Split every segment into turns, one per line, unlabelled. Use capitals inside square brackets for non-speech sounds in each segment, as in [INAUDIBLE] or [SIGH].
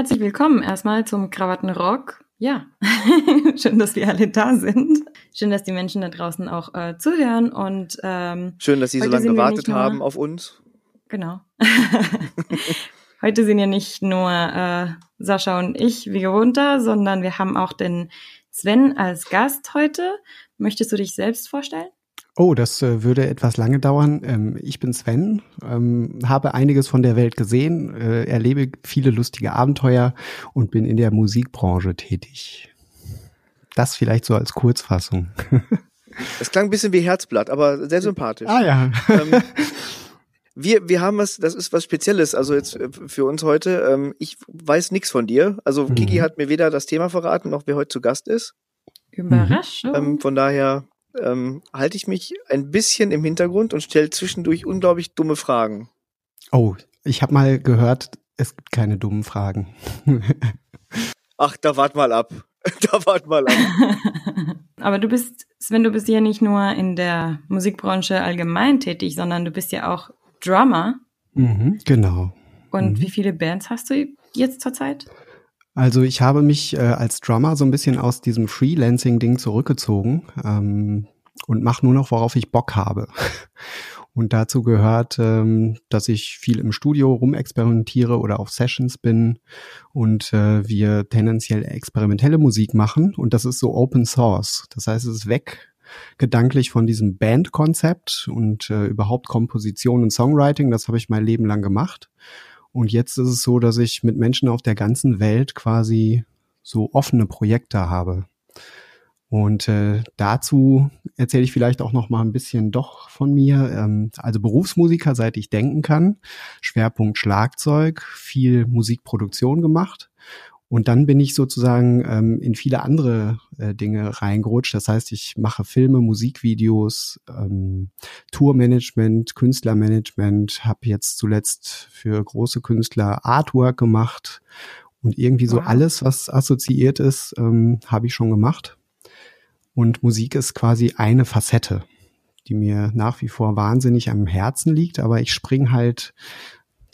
Herzlich willkommen erstmal zum Krawattenrock. Ja, [LAUGHS] schön, dass wir alle da sind. Schön, dass die Menschen da draußen auch äh, zuhören und ähm,
schön, dass Sie so lange gewartet haben auf uns.
Genau. [LAUGHS] heute sind ja nicht nur äh, Sascha und ich wie gewohnt da, sondern wir haben auch den Sven als Gast heute. Möchtest du dich selbst vorstellen?
Oh, das äh, würde etwas lange dauern. Ähm, ich bin Sven, ähm, habe einiges von der Welt gesehen, äh, erlebe viele lustige Abenteuer und bin in der Musikbranche tätig. Das vielleicht so als Kurzfassung.
Das klang ein bisschen wie Herzblatt, aber sehr sympathisch.
Ah ja.
Ähm, wir, wir haben was, das ist was Spezielles, also jetzt äh, für uns heute. Ähm, ich weiß nichts von dir. Also mhm. Kiki hat mir weder das Thema verraten, noch wer heute zu Gast ist.
Überraschung.
Ähm, von daher ähm, halte ich mich ein bisschen im Hintergrund und stelle zwischendurch unglaublich dumme Fragen.
Oh, ich habe mal gehört, es gibt keine dummen Fragen. [LAUGHS]
Ach, da wart mal ab. [LAUGHS] Da wart mal ab. [LAUGHS]
Aber du bist, Sven, du bist ja nicht nur in der Musikbranche allgemein tätig, sondern du bist ja auch Drummer.
Mhm, genau.
Und
mhm.
wie viele Bands hast du jetzt zurzeit?
Also ich habe mich äh, als Drummer so ein bisschen aus diesem Freelancing-Ding zurückgezogen ähm, und mache nur noch, worauf ich Bock habe. [LAUGHS] Und dazu gehört, ähm, dass ich viel im Studio rumexperimentiere oder auf Sessions bin und äh, wir tendenziell experimentelle Musik machen. Und das ist so Open Source. Das heißt, es ist weg gedanklich von diesem Band-Konzept und äh, überhaupt Komposition und Songwriting. Das habe ich mein Leben lang gemacht. Und jetzt ist es so, dass ich mit Menschen auf der ganzen Welt quasi so offene Projekte habe. Und äh, dazu erzähle ich vielleicht auch noch mal ein bisschen doch von mir. Ähm, also Berufsmusiker, seit ich denken kann. Schwerpunkt Schlagzeug, viel Musikproduktion gemacht und dann bin ich sozusagen ähm, in viele andere äh, Dinge reingerutscht. Das heißt, ich mache Filme, Musikvideos, ähm, Tourmanagement, Künstlermanagement, habe jetzt zuletzt für große Künstler Artwork gemacht und irgendwie so wow. alles, was assoziiert ist, ähm, habe ich schon gemacht. Und Musik ist quasi eine Facette, die mir nach wie vor wahnsinnig am Herzen liegt, aber ich spring halt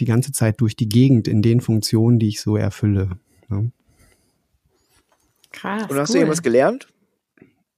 die ganze Zeit durch die Gegend in den Funktionen, die ich so erfülle. Ne?
Krass.
Und hast cool. du irgendwas gelernt?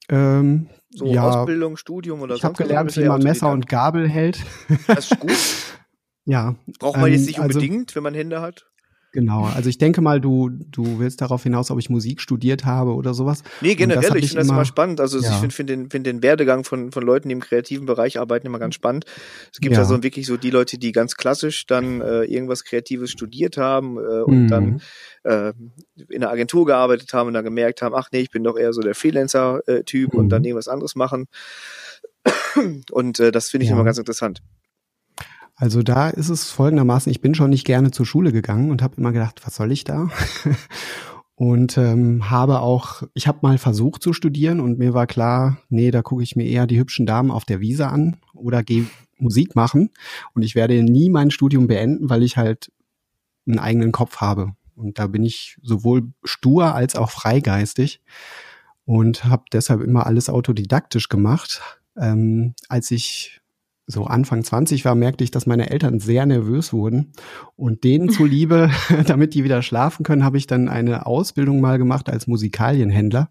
Ähm,
so
ja,
Ausbildung, Studium oder
ich habe gelernt, wie man Messer und Gabel hält.
Das ist gut. [LAUGHS]
ja.
Braucht man jetzt ähm, nicht also unbedingt, also, wenn man Hände hat?
Genau, also ich denke mal, du, du willst darauf hinaus, ob ich Musik studiert habe oder sowas.
Nee, generell, ich finde das immer spannend. Also ja. ich finde find den, find den Werdegang von, von Leuten, die im kreativen Bereich arbeiten, immer ganz spannend. Es gibt ja, so wirklich so die Leute, die ganz klassisch dann äh, irgendwas Kreatives studiert haben äh, und mhm. dann äh, in einer Agentur gearbeitet haben und dann gemerkt haben, ach nee, ich bin doch eher so der Freelancer-Typ mhm. und dann mhm. irgendwas anderes machen. Und äh, das finde ich ja. immer ganz interessant.
Also da ist es folgendermaßen, ich bin schon nicht gerne zur Schule gegangen und habe immer gedacht, was soll ich da? [LAUGHS] und ähm, habe auch, ich habe mal versucht zu studieren und mir war klar, nee, da gucke ich mir eher die hübschen Damen auf der Wiese an oder gehe Musik machen und ich werde nie mein Studium beenden, weil ich halt einen eigenen Kopf habe. Und da bin ich sowohl stur als auch freigeistig und habe deshalb immer alles autodidaktisch gemacht. Ähm, als ich so Anfang 20 war, merkte ich, dass meine Eltern sehr nervös wurden. Und denen zuliebe, [LAUGHS] damit die wieder schlafen können, habe ich dann eine Ausbildung mal gemacht als Musikalienhändler,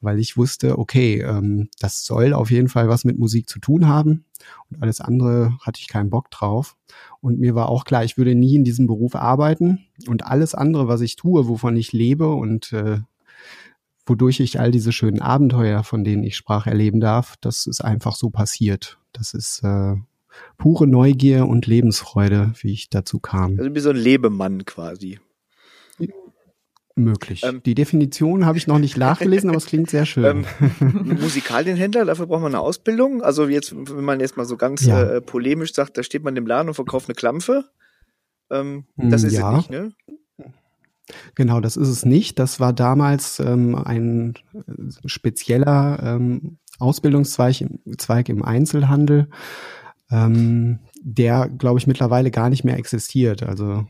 weil ich wusste, okay, ähm, das soll auf jeden Fall was mit Musik zu tun haben. Und alles andere hatte ich keinen Bock drauf. Und mir war auch klar, ich würde nie in diesem Beruf arbeiten. Und alles andere, was ich tue, wovon ich lebe und äh, wodurch ich all diese schönen Abenteuer, von denen ich sprach, erleben darf, das ist einfach so passiert. Das ist äh, pure Neugier und Lebensfreude, wie ich dazu kam.
Also wie so ein Lebemann quasi.
Möglich. Ähm, Die Definition habe ich noch nicht nachgelesen, aber es klingt sehr schön.
Ähm, Musikalienhändler, dafür braucht man eine Ausbildung. Also jetzt, wenn man jetzt mal so ganz ja. äh, polemisch sagt, da steht man im Laden und verkauft eine Klampfe. Ähm, das ist ja. es nicht, ne?
Genau, das ist es nicht. Das war damals ähm, ein spezieller ähm, Ausbildungszweig Zweig im Einzelhandel, ähm, der, glaube ich, mittlerweile gar nicht mehr existiert. Also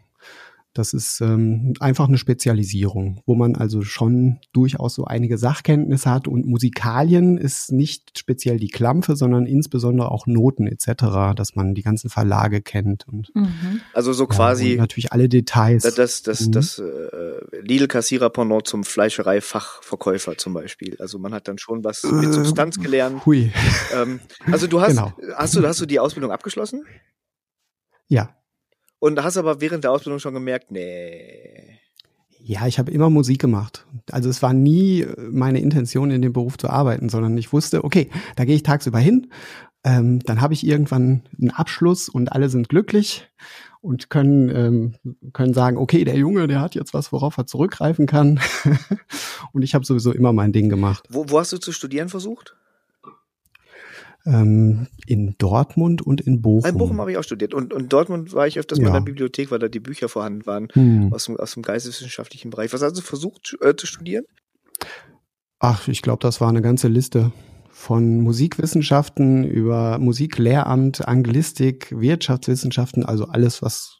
Das ist ähm, einfach eine Spezialisierung, wo man also schon durchaus so einige Sachkenntnisse hat und Musikalien ist nicht speziell die Klampfe, sondern insbesondere auch Noten etc., dass man die ganzen Verlage kennt und
mhm. also so quasi
ja, natürlich alle Details.
Das das das, mhm. das äh, Lidl Kassierer Pendant zum Fleischereifachverkäufer zum Beispiel. Also man hat dann schon was mit äh, Substanz gelernt. Hui. Ähm, also du hast genau. hast du hast du die Ausbildung abgeschlossen?
Ja.
Und hast aber während der Ausbildung schon gemerkt, nee.
Ja, ich habe immer Musik gemacht. Also es war nie meine Intention, in dem Beruf zu arbeiten, sondern ich wusste, okay, da gehe ich tagsüber hin, ähm, dann habe ich irgendwann einen Abschluss und alle sind glücklich und können, ähm, können sagen, okay, der Junge, der hat jetzt was, worauf er zurückgreifen kann. [LAUGHS] und ich habe sowieso immer mein Ding gemacht.
Wo, wo hast du zu studieren versucht?
Ähm, in Dortmund und in Bochum.
In Bochum habe ich auch studiert. Und, und Dortmund war ich öfters ja. mal in der Bibliothek, weil da die Bücher vorhanden waren hm. aus, dem, aus dem geisteswissenschaftlichen Bereich. Was hast du versucht äh, zu studieren?
Ach, ich glaube, das war eine ganze Liste von Musikwissenschaften über Musiklehramt, Anglistik, Wirtschaftswissenschaften, also alles, was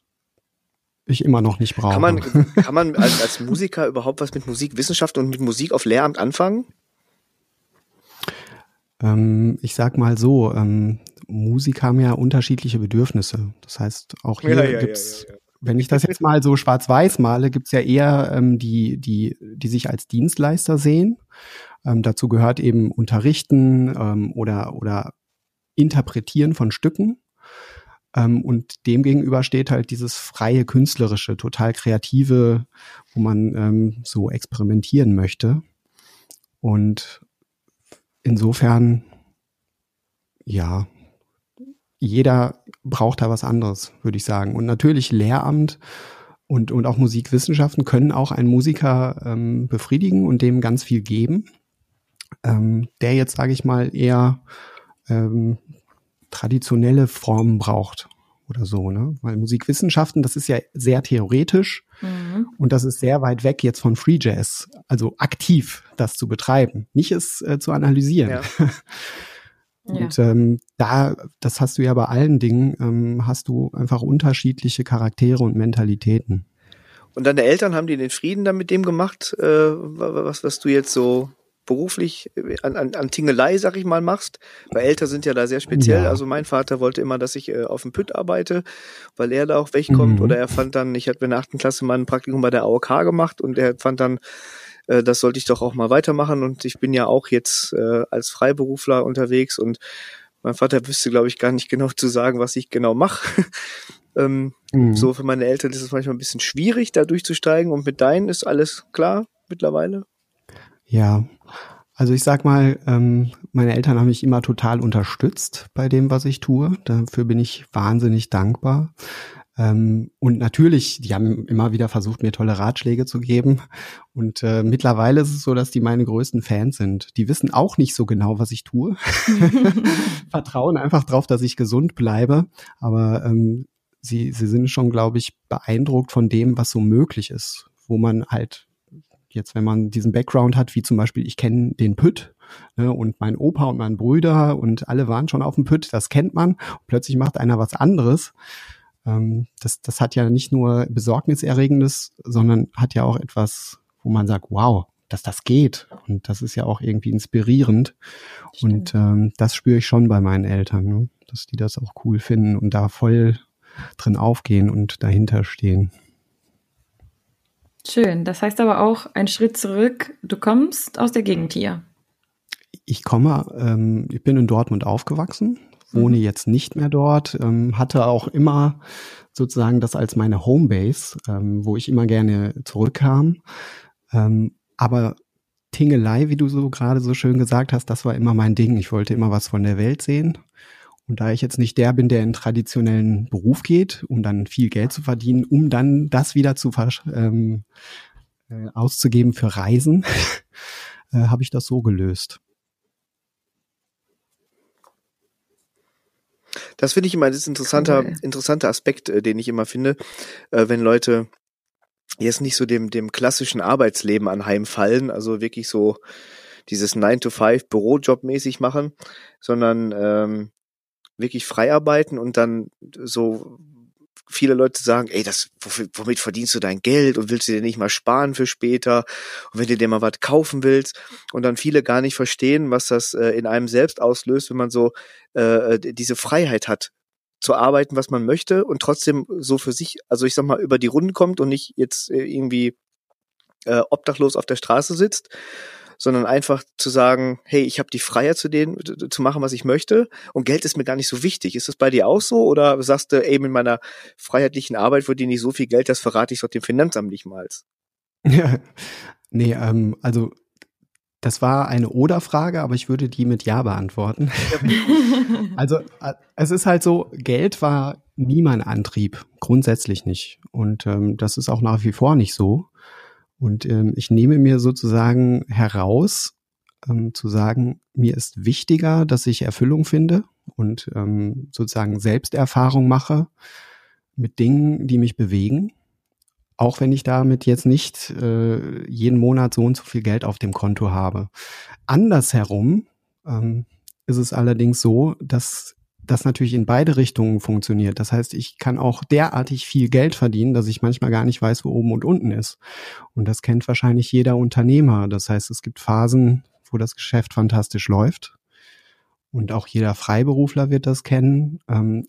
ich immer noch nicht brauche.
Kann man, [LAUGHS] kann man als, als Musiker überhaupt was mit Musikwissenschaft und mit Musik auf Lehramt anfangen?
Ähm, ich sag mal so, ähm, Musik haben ja unterschiedliche Bedürfnisse. Das heißt, auch hier ja, ja, gibt's, ja, wenn ich das jetzt mal so schwarz-weiß male, gibt's ja eher ähm, die, die, die sich als Dienstleister sehen. Ähm, dazu gehört eben Unterrichten ähm, oder, oder Interpretieren von Stücken. Ähm, und dem gegenüber steht halt dieses freie künstlerische, total kreative, wo man ähm, so experimentieren möchte. Und insofern, ja, jeder braucht da was anderes, würde ich sagen. Und natürlich Lehramt und, und auch Musikwissenschaften können auch einen Musiker ähm, befriedigen und dem ganz viel geben, ähm, der jetzt, sage ich mal, eher ähm, traditionelle Formen braucht oder so, ne? Weil Musikwissenschaften, das ist ja sehr theoretisch mhm. und das ist sehr weit weg jetzt von Free Jazz, also aktiv das zu betreiben, nicht es äh, zu analysieren. Ja. [LAUGHS] Und ja. ähm, da, das hast du ja bei allen Dingen, ähm, hast du einfach unterschiedliche Charaktere und Mentalitäten.
Und deine Eltern haben die den Frieden dann mit dem gemacht, äh, was, was du jetzt so beruflich äh, an, an, an Tingelei, sag ich mal, machst, weil Eltern sind ja da sehr speziell. Ja. Also mein Vater wollte immer, dass ich äh, auf dem Pütt arbeite, weil er da auch wegkommt. Mhm. Oder er fand dann, ich hatte in der achten Klasse mal ein Praktikum bei der AOK gemacht und er fand dann, äh, das sollte ich doch auch mal weitermachen. Und ich bin ja auch jetzt äh, als Freiberufler unterwegs und mein Vater wüsste, glaube ich, gar nicht genau zu sagen, was ich genau mache. [LAUGHS] ähm, mhm. So für meine Eltern ist es manchmal ein bisschen schwierig, da durchzusteigen. Und mit deinen ist alles klar mittlerweile?
Ja, also ich sag mal, ähm, meine Eltern haben mich immer total unterstützt bei dem, was ich tue. Dafür bin ich wahnsinnig dankbar. Ähm, und natürlich, die haben immer wieder versucht, mir tolle Ratschläge zu geben. Und äh, mittlerweile ist es so, dass die meine größten Fans sind. Die wissen auch nicht so genau, was ich tue. [LAUGHS] [LAUGHS] Vertrauen einfach drauf, dass ich gesund bleibe. Aber ähm, sie, sie sind schon, glaube ich, beeindruckt von dem, was so möglich ist, wo man halt jetzt, wenn man diesen Background hat, wie zum Beispiel, ich kenne den Pütt ne, und mein Opa und mein Brüder und alle waren schon auf dem Pütt, das kennt man. Und plötzlich macht einer was anderes. Ähm, das, das hat ja nicht nur Besorgniserregendes, sondern hat ja auch etwas, wo man sagt, wow, dass das geht. Und das ist ja auch irgendwie inspirierend. Stimmt. Und ähm, das spüre ich schon bei meinen Eltern, ne? dass die das auch cool finden und da voll drin aufgehen und dahinter stehen.
Schön. Das heißt aber auch ein Schritt zurück. Du kommst aus der Gegend hier.
Ich komme, ähm, ich bin in Dortmund aufgewachsen, wohne mhm. jetzt nicht mehr dort, ähm, hatte auch immer sozusagen das als meine Homebase, ähm, wo ich immer gerne zurückkam. Ähm, aber Tingelei, wie du so gerade so schön gesagt hast, das war immer mein Ding. Ich wollte immer was von der Welt sehen. Und da ich jetzt nicht der bin, der in traditionellen Beruf geht, um dann viel Geld zu verdienen, um dann das wieder zu ähm, äh, auszugeben für Reisen, [LAUGHS] äh, habe ich das so gelöst.
Das finde ich immer, das ein interessanter, cool. interessanter Aspekt, äh, den ich immer finde, äh, wenn Leute jetzt nicht so dem, dem klassischen Arbeitsleben anheimfallen, also wirklich so dieses 9-to-5 Bürojob mäßig machen, sondern ähm, wirklich frei arbeiten und dann so viele Leute sagen, ey, das, womit verdienst du dein Geld und willst du dir nicht mal sparen für später? Und wenn du dir mal was kaufen willst und dann viele gar nicht verstehen, was das äh, in einem selbst auslöst, wenn man so äh, diese Freiheit hat zu arbeiten, was man möchte und trotzdem so für sich, also ich sag mal, über die Runden kommt und nicht jetzt äh, irgendwie äh, obdachlos auf der Straße sitzt, sondern einfach zu sagen, hey, ich habe die Freiheit zu denen zu machen, was ich möchte und Geld ist mir gar nicht so wichtig. Ist das bei dir auch so oder sagst du, ey, mit meiner freiheitlichen Arbeit verdiene ich so viel Geld, das verrate ich doch dem Finanzamt nicht mal?
Ja, [LAUGHS] nee, ähm, also das war eine Oder-Frage, aber ich würde die mit Ja beantworten. [LAUGHS] also äh, es ist halt so, Geld war nie mein Antrieb, grundsätzlich nicht. Und ähm, das ist auch nach wie vor nicht so. Und ähm, ich nehme mir sozusagen heraus, ähm, zu sagen, mir ist wichtiger, dass ich Erfüllung finde und ähm, sozusagen Selbsterfahrung mache mit Dingen, die mich bewegen. Auch wenn ich damit jetzt nicht äh, jeden Monat so und so viel Geld auf dem Konto habe. Andersherum ähm, ist es allerdings so, dass das natürlich in beide Richtungen funktioniert. Das heißt, ich kann auch derartig viel Geld verdienen, dass ich manchmal gar nicht weiß, wo oben und unten ist. Und das kennt wahrscheinlich jeder Unternehmer. Das heißt, es gibt Phasen, wo das Geschäft fantastisch läuft. Und auch jeder Freiberufler wird das kennen. Ähm,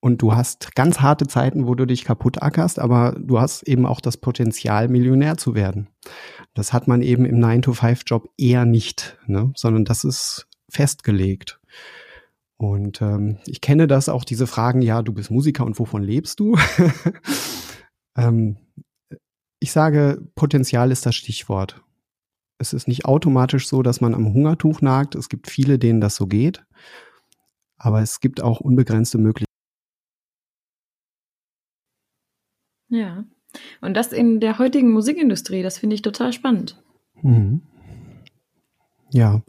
und du hast ganz harte Zeiten, wo du dich kaputt ackerst, aber du hast eben auch das Potenzial, Millionär zu werden. Das hat man eben im 9-to-5-Job eher nicht, ne? sondern das ist festgelegt. Und ähm, ich kenne das auch, diese Fragen, ja, du bist Musiker und wovon lebst du? [LAUGHS] ähm, ich sage, Potenzial ist das Stichwort. Es ist nicht automatisch so, dass man am Hungertuch nagt. Es gibt viele, denen das so geht. Aber es gibt auch unbegrenzte Möglichkeiten.
Ja. Und das in der heutigen Musikindustrie, das finde ich total spannend. Mhm.
Ja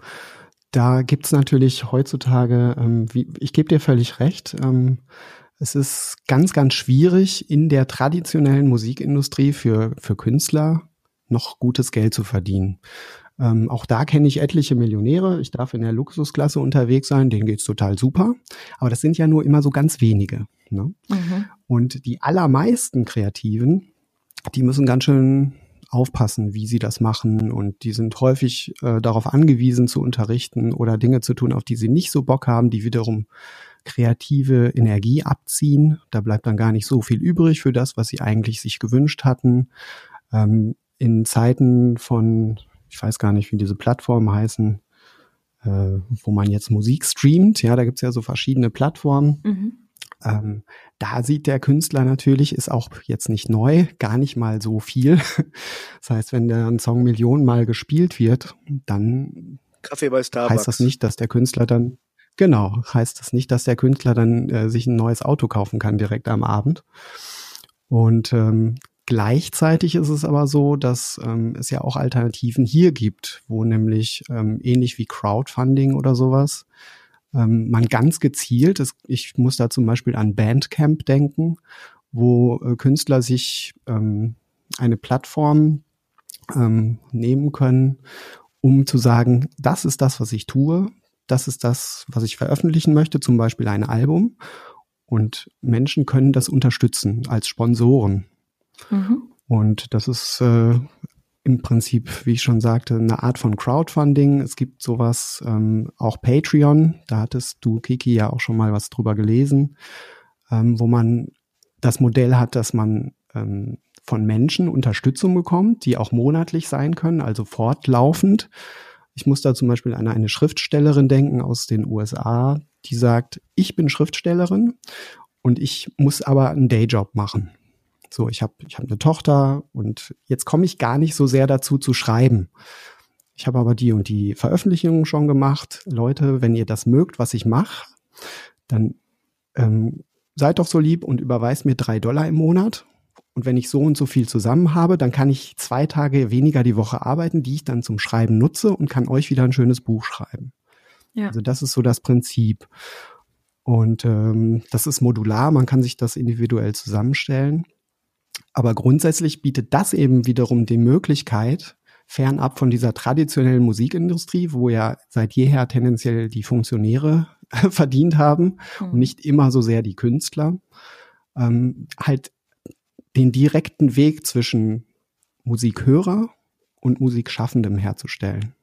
da gibt's natürlich heutzutage, ähm, wie, ich gebe dir völlig recht, ähm, es ist ganz, ganz schwierig in der traditionellen Musikindustrie für, für Künstler noch gutes Geld zu verdienen. Ähm, auch da kenne ich etliche Millionäre. Ich darf in der Luxusklasse unterwegs sein, denen geht's total super. Aber das sind ja nur immer so ganz wenige. Ne? Mhm. Und die allermeisten Kreativen, die müssen ganz schön aufpassen, wie sie das machen und die sind häufig äh, darauf angewiesen zu unterrichten oder Dinge zu tun, auf die sie nicht so Bock haben, die wiederum kreative Energie abziehen. Da bleibt dann gar nicht so viel übrig für das, was sie eigentlich sich gewünscht hatten. Ähm, in Zeiten von, ich weiß gar nicht, wie diese Plattformen heißen, äh, wo man jetzt Musik streamt, ja, da gibt's ja so verschiedene Plattformen. Mhm ähm, da sieht der Künstler natürlich, ist auch jetzt nicht neu, gar nicht mal so viel. [LAUGHS] Das heißt, wenn der ein Song Millionenmal gespielt wird, dann heißt das nicht, dass der Künstler dann Genau, heißt das nicht, dass der Künstler dann äh, sich ein neues Auto kaufen kann direkt am Abend. Und ähm, gleichzeitig ist es aber so, dass ähm, es ja auch Alternativen hier gibt, wo nämlich ähm, ähnlich wie Crowdfunding oder sowas ähm, man ganz gezielt, das, ich muss da zum Beispiel an Bandcamp denken, wo äh, Künstler sich ähm, eine Plattform ähm, nehmen können, um zu sagen, das ist das, was ich tue, das ist das, was ich veröffentlichen möchte, zum Beispiel ein Album. Und Menschen können das unterstützen als Sponsoren. Mhm. Und das ist äh, im Prinzip, wie ich schon sagte, eine Art von Crowdfunding. Es gibt sowas, ähm, auch Patreon, da hattest du, Kiki, ja auch schon mal was drüber gelesen, ähm, wo man das Modell hat, dass man ähm, von Menschen Unterstützung bekommt, die auch monatlich sein können, also fortlaufend. Ich muss da zum Beispiel an eine Schriftstellerin denken aus den USA, die sagt, ich bin Schriftstellerin und ich muss aber einen Dayjob machen. So, ich habe ich hab eine Tochter und jetzt komme ich gar nicht so sehr dazu zu schreiben. Ich habe aber die und die Veröffentlichungen schon gemacht. Leute, wenn ihr das mögt, was ich mache, dann ähm, seid doch so lieb und überweist mir drei Dollar im Monat. Und wenn ich so und so viel zusammen habe, dann kann ich zwei Tage weniger die Woche arbeiten, die ich dann zum Schreiben nutze und kann euch wieder ein schönes Buch schreiben. Ja. Also das ist so das Prinzip. Und ähm, das ist modular, man kann sich das individuell zusammenstellen. Aber grundsätzlich bietet das eben wiederum die Möglichkeit, fernab von dieser traditionellen Musikindustrie, wo ja seit jeher tendenziell die Funktionäre [LAUGHS] verdient haben mhm. und nicht immer so sehr die Künstler, ähm, halt den direkten Weg zwischen Musikhörer und Musikschaffendem herzustellen.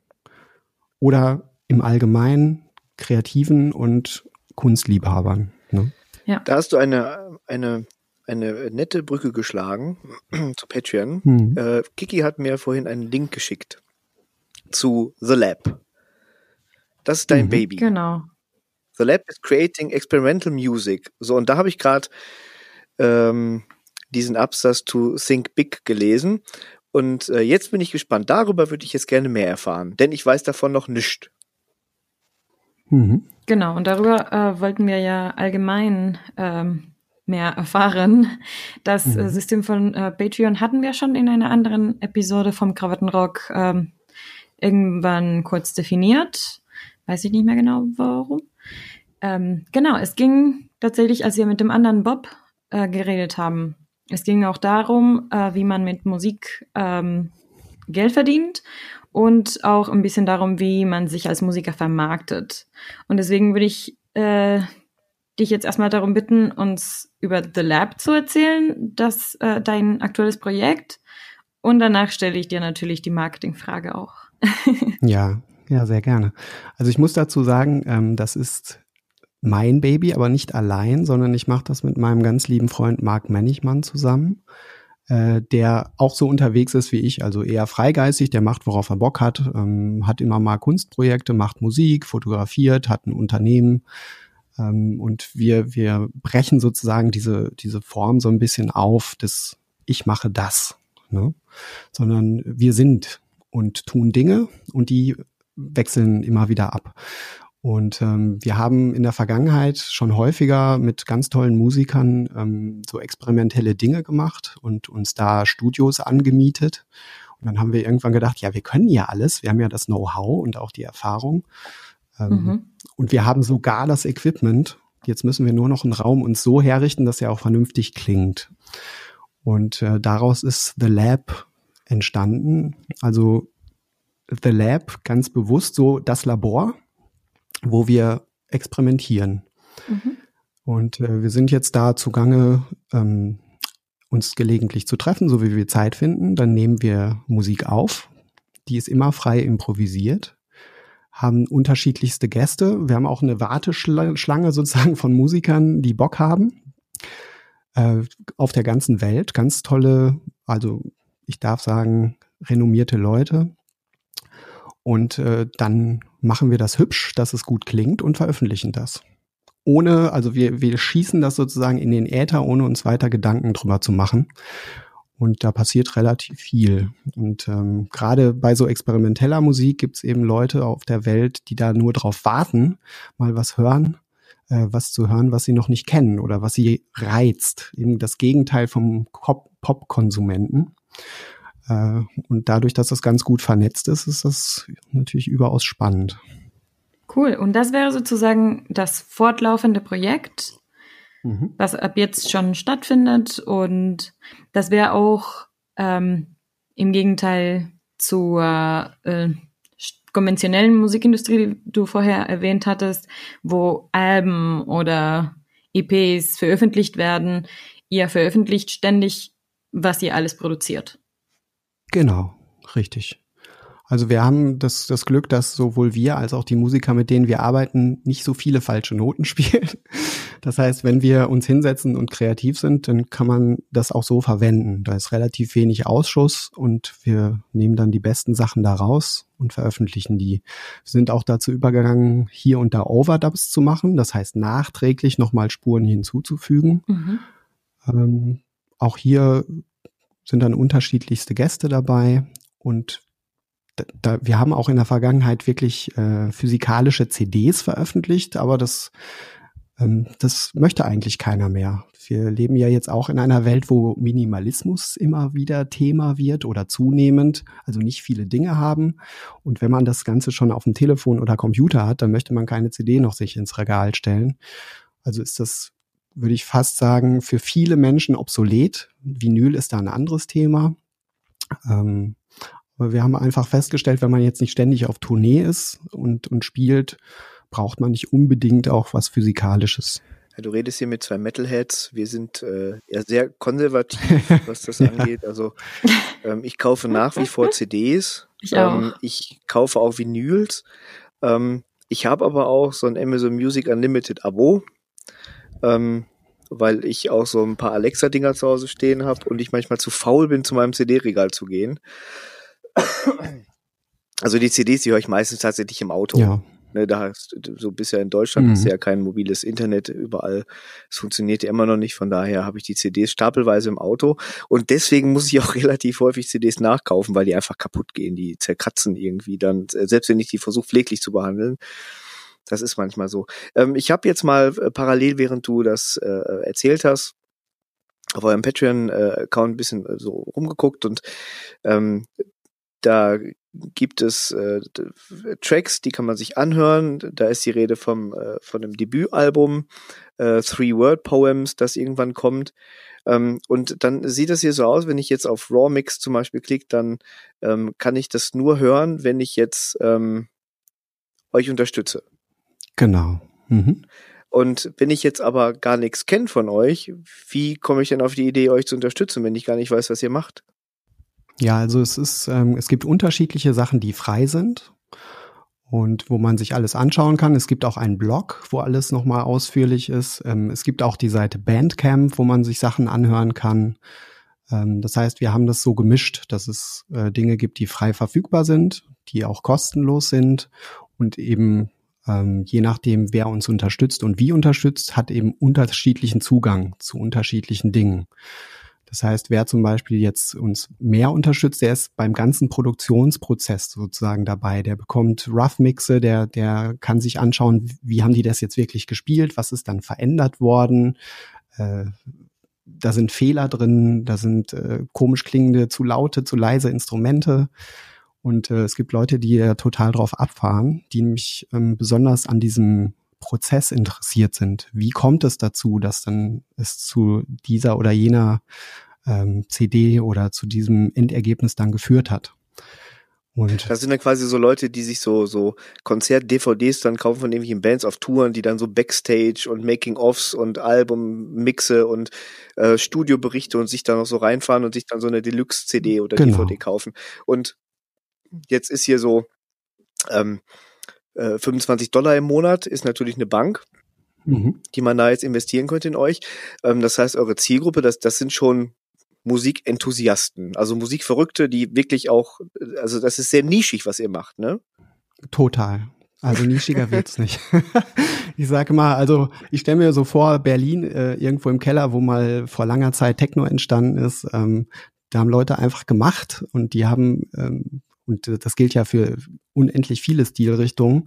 Oder im Allgemeinen Kreativen und Kunstliebhabern. Ne?
Ja. Da hast du eine, eine, eine nette Brücke geschlagen [CLEARS THROAT] zu Patreon. Hm. Äh, Kiki hat mir vorhin einen Link geschickt zu The Lab. Das ist dein mhm. Baby.
Genau.
The Lab is creating experimental music. So, und da habe ich gerade ähm, diesen Absatz to Think Big gelesen. Und äh, jetzt bin ich gespannt. Darüber würde ich jetzt gerne mehr erfahren, denn ich weiß davon noch nichts.
Mhm. Genau, und darüber äh, wollten wir ja allgemein ähm, mehr erfahren. Das äh, mhm. System von äh, Patreon hatten wir schon in einer anderen Episode vom Krawattenrock ähm, irgendwann kurz definiert. Weiß ich nicht mehr genau warum. Ähm, genau, es ging tatsächlich, als wir mit dem anderen Bob äh, geredet haben. Es ging auch darum, äh, wie man mit Musik ähm, Geld verdient und auch ein bisschen darum, wie man sich als Musiker vermarktet. Und deswegen würde ich äh, dich jetzt erstmal darum bitten, uns über The Lab zu erzählen, das äh, dein aktuelles Projekt. Und danach stelle ich dir natürlich die Marketingfrage auch. [LAUGHS]
ja, ja, sehr gerne. Also ich muss dazu sagen, ähm, das ist mein Baby, aber nicht allein, sondern ich mache das mit meinem ganz lieben Freund Marc Mennigmann zusammen, äh, der auch so unterwegs ist wie ich, also eher freigeistig, der macht, worauf er Bock hat, ähm, hat immer mal Kunstprojekte, macht Musik, fotografiert, hat ein Unternehmen ähm, und wir, wir brechen sozusagen diese, diese Form so ein bisschen auf des Ich mache das, ne? sondern wir sind und tun Dinge und die wechseln immer wieder ab. Und ähm, wir haben in der Vergangenheit schon häufiger mit ganz tollen Musikern ähm, so experimentelle Dinge gemacht und uns da Studios angemietet. Und dann haben wir irgendwann gedacht, ja, wir können ja alles, wir haben ja das Know-how und auch die Erfahrung. Ähm, mhm. Und wir haben sogar das Equipment. Jetzt müssen wir nur noch einen Raum uns so herrichten, dass er auch vernünftig klingt. Und äh, daraus ist The Lab entstanden. Also The Lab ganz bewusst so das Labor wo wir experimentieren. Mhm. Und äh, wir sind jetzt da zugange, ähm, uns gelegentlich zu treffen, so wie wir Zeit finden. Dann nehmen wir Musik auf. Die ist immer frei improvisiert. Haben unterschiedlichste Gäste. Wir haben auch eine Warteschlange sozusagen von Musikern, die Bock haben. Äh, auf der ganzen Welt. Ganz tolle, also ich darf sagen, renommierte Leute. Und äh, dann machen wir das hübsch, dass es gut klingt und veröffentlichen das. Ohne, also wir, wir schießen das sozusagen in den Äther, ohne uns weiter Gedanken drüber zu machen. Und da passiert relativ viel. Und ähm, gerade bei so experimenteller Musik gibt's eben Leute auf der Welt, die da nur drauf warten, mal was hören, äh, was zu hören, was sie noch nicht kennen oder was sie reizt. Eben das Gegenteil vom Pop-Konsumenten. Äh, und dadurch, dass das ganz gut vernetzt ist, ist das natürlich überaus spannend.
Cool. Und das wäre sozusagen das fortlaufende Projekt, mhm. was ab jetzt schon stattfindet. Und das wäre auch ähm, im Gegenteil zur äh, konventionellen Musikindustrie, die du vorher erwähnt hattest, wo Alben oder EPs veröffentlicht werden. Ihr veröffentlicht ständig, was ihr alles produziert.
Genau, richtig. Also wir haben das, das Glück, dass sowohl wir als auch die Musiker, mit denen wir arbeiten, nicht so viele falsche Noten [LAUGHS] spielen. Das heißt, wenn wir uns hinsetzen und kreativ sind, dann kann man das auch so verwenden. Da ist relativ wenig Ausschuss und wir nehmen dann die besten Sachen da raus und veröffentlichen die. Wir sind auch dazu übergegangen, hier und da Overdubs zu machen. Das heißt, nachträglich nochmal Spuren hinzuzufügen. Mhm. Ähm, auch hier sind dann unterschiedlichste Gäste dabei und da, wir haben auch in der Vergangenheit wirklich äh, physikalische CDs veröffentlicht, aber das, ähm, das möchte eigentlich keiner mehr. Wir leben ja jetzt auch in einer Welt, wo Minimalismus immer wieder Thema wird oder zunehmend, also nicht viele Dinge haben. Und wenn man das Ganze schon auf dem Telefon oder Computer hat, dann möchte man keine CD noch sich ins Regal stellen. Also ist das würde ich fast sagen, für viele Menschen obsolet. Vinyl ist da ein anderes Thema. Ähm, aber wir haben einfach festgestellt, wenn man jetzt nicht ständig auf Tournee ist und, und spielt, braucht man nicht unbedingt auch was Physikalisches.
Ja, du redest hier mit zwei Metalheads. Wir sind äh, ja sehr konservativ, [LAUGHS] was das angeht. Also ähm, ich kaufe nach wie vor CDs.
Ich auch. Ähm,
ich kaufe auch Vinyls. Ähm, ich habe aber auch so ein Amazon Music Unlimited Abo, ähm, weil ich auch so ein paar Alexa-Dinger zu Hause stehen habe und ich manchmal zu faul bin, zu meinem CD-Regal zu gehen. Also die CDs, die höre ich meistens tatsächlich im Auto.
Ja.
Ne, da hast so bisher in Deutschland mhm. ist ja kein mobiles Internet überall. Es funktioniert ja immer noch nicht. Von daher habe ich die CDs stapelweise im Auto. Und deswegen muss ich auch [LAUGHS] relativ häufig CDs nachkaufen, weil die einfach kaputt gehen. Die zerkratzen irgendwie dann, äh, selbst wenn ich die versuche pfleglich zu behandeln. Das ist manchmal so. Ähm, ich habe jetzt mal äh, parallel, während du das äh, erzählt hast, auf eurem Patreon-Account ein bisschen äh, so rumgeguckt und ähm, da gibt es äh, Tracks, die kann man sich anhören. Da ist die Rede vom äh, von dem Debütalbum äh, Three Word Poems, das irgendwann kommt. Ähm, und dann sieht das hier so aus, wenn ich jetzt auf Raw Mix zum Beispiel klicke, dann ähm, kann ich das nur hören, wenn ich jetzt ähm, euch unterstütze.
Genau. Mhm.
Und wenn ich jetzt aber gar nichts kenne von euch, wie komme ich denn auf die Idee, euch zu unterstützen, wenn ich gar nicht weiß, was ihr macht?
Ja, also es ist, ähm, es gibt unterschiedliche Sachen, die frei sind und wo man sich alles anschauen kann. Es gibt auch einen Blog, wo alles nochmal ausführlich ist. Ähm, es gibt auch die Seite Bandcamp, wo man sich Sachen anhören kann. Ähm, das heißt, wir haben das so gemischt, dass es äh, Dinge gibt, die frei verfügbar sind, die auch kostenlos sind und eben ähm, je nachdem, wer uns unterstützt und wie unterstützt, hat eben unterschiedlichen Zugang zu unterschiedlichen Dingen. Das heißt, wer zum Beispiel jetzt uns mehr unterstützt, der ist beim ganzen Produktionsprozess sozusagen dabei. Der bekommt Rough Mixe, der, der kann sich anschauen, wie haben die das jetzt wirklich gespielt, was ist dann verändert worden. Äh, da sind Fehler drin, da sind äh, komisch klingende, zu laute, zu leise Instrumente. Und äh, es gibt Leute, die da total drauf abfahren, die nämlich ähm, besonders an diesem Prozess interessiert sind. Wie kommt es dazu, dass dann es zu dieser oder jener ähm, CD oder zu diesem Endergebnis dann geführt hat?
Und das sind dann quasi so Leute, die sich so, so Konzert-DVDs dann kaufen von irgendwelchen Bands auf Touren, die dann so Backstage und Making-ofs und Album-Mixe und äh, Studioberichte und sich da noch so reinfahren und sich dann so eine Deluxe-CD oder genau. DVD kaufen. Und jetzt ist hier so, ähm, 25 äh, Dollar im Monat ist natürlich eine Bank, mhm. die man da jetzt investieren könnte in euch. Ähm, das heißt, eure Zielgruppe, das, das sind schon Musikenthusiasten, also Musikverrückte, die wirklich auch, also das ist sehr nischig, was ihr macht, ne?
Total. Also nischiger [LAUGHS] wird's nicht. [LAUGHS] ich sage mal, also ich stelle mir so vor, Berlin äh, irgendwo im Keller, wo mal vor langer Zeit Techno entstanden ist, ähm, da haben Leute einfach gemacht und die haben ähm, und äh, das gilt ja für unendlich viele Stilrichtungen.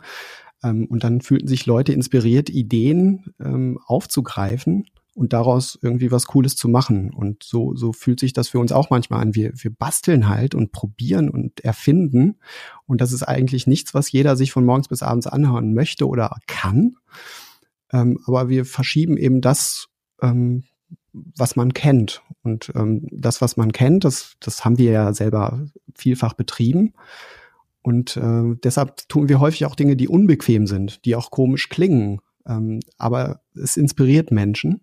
Ähm, und dann fühlten sich Leute inspiriert, Ideen ähm, aufzugreifen und daraus irgendwie was Cooles zu machen. Und so, so fühlt sich das für uns auch manchmal an. Wir, wir basteln halt und probieren und erfinden. Und das ist eigentlich nichts, was jeder sich von morgens bis abends anhören möchte oder kann. Ähm, aber wir verschieben eben das, ähm, was man kennt. Und ähm, das, was man kennt, das, das haben wir ja selber vielfach betrieben. Und äh, deshalb tun wir häufig auch Dinge, die unbequem sind, die auch komisch klingen. Ähm, aber es inspiriert Menschen.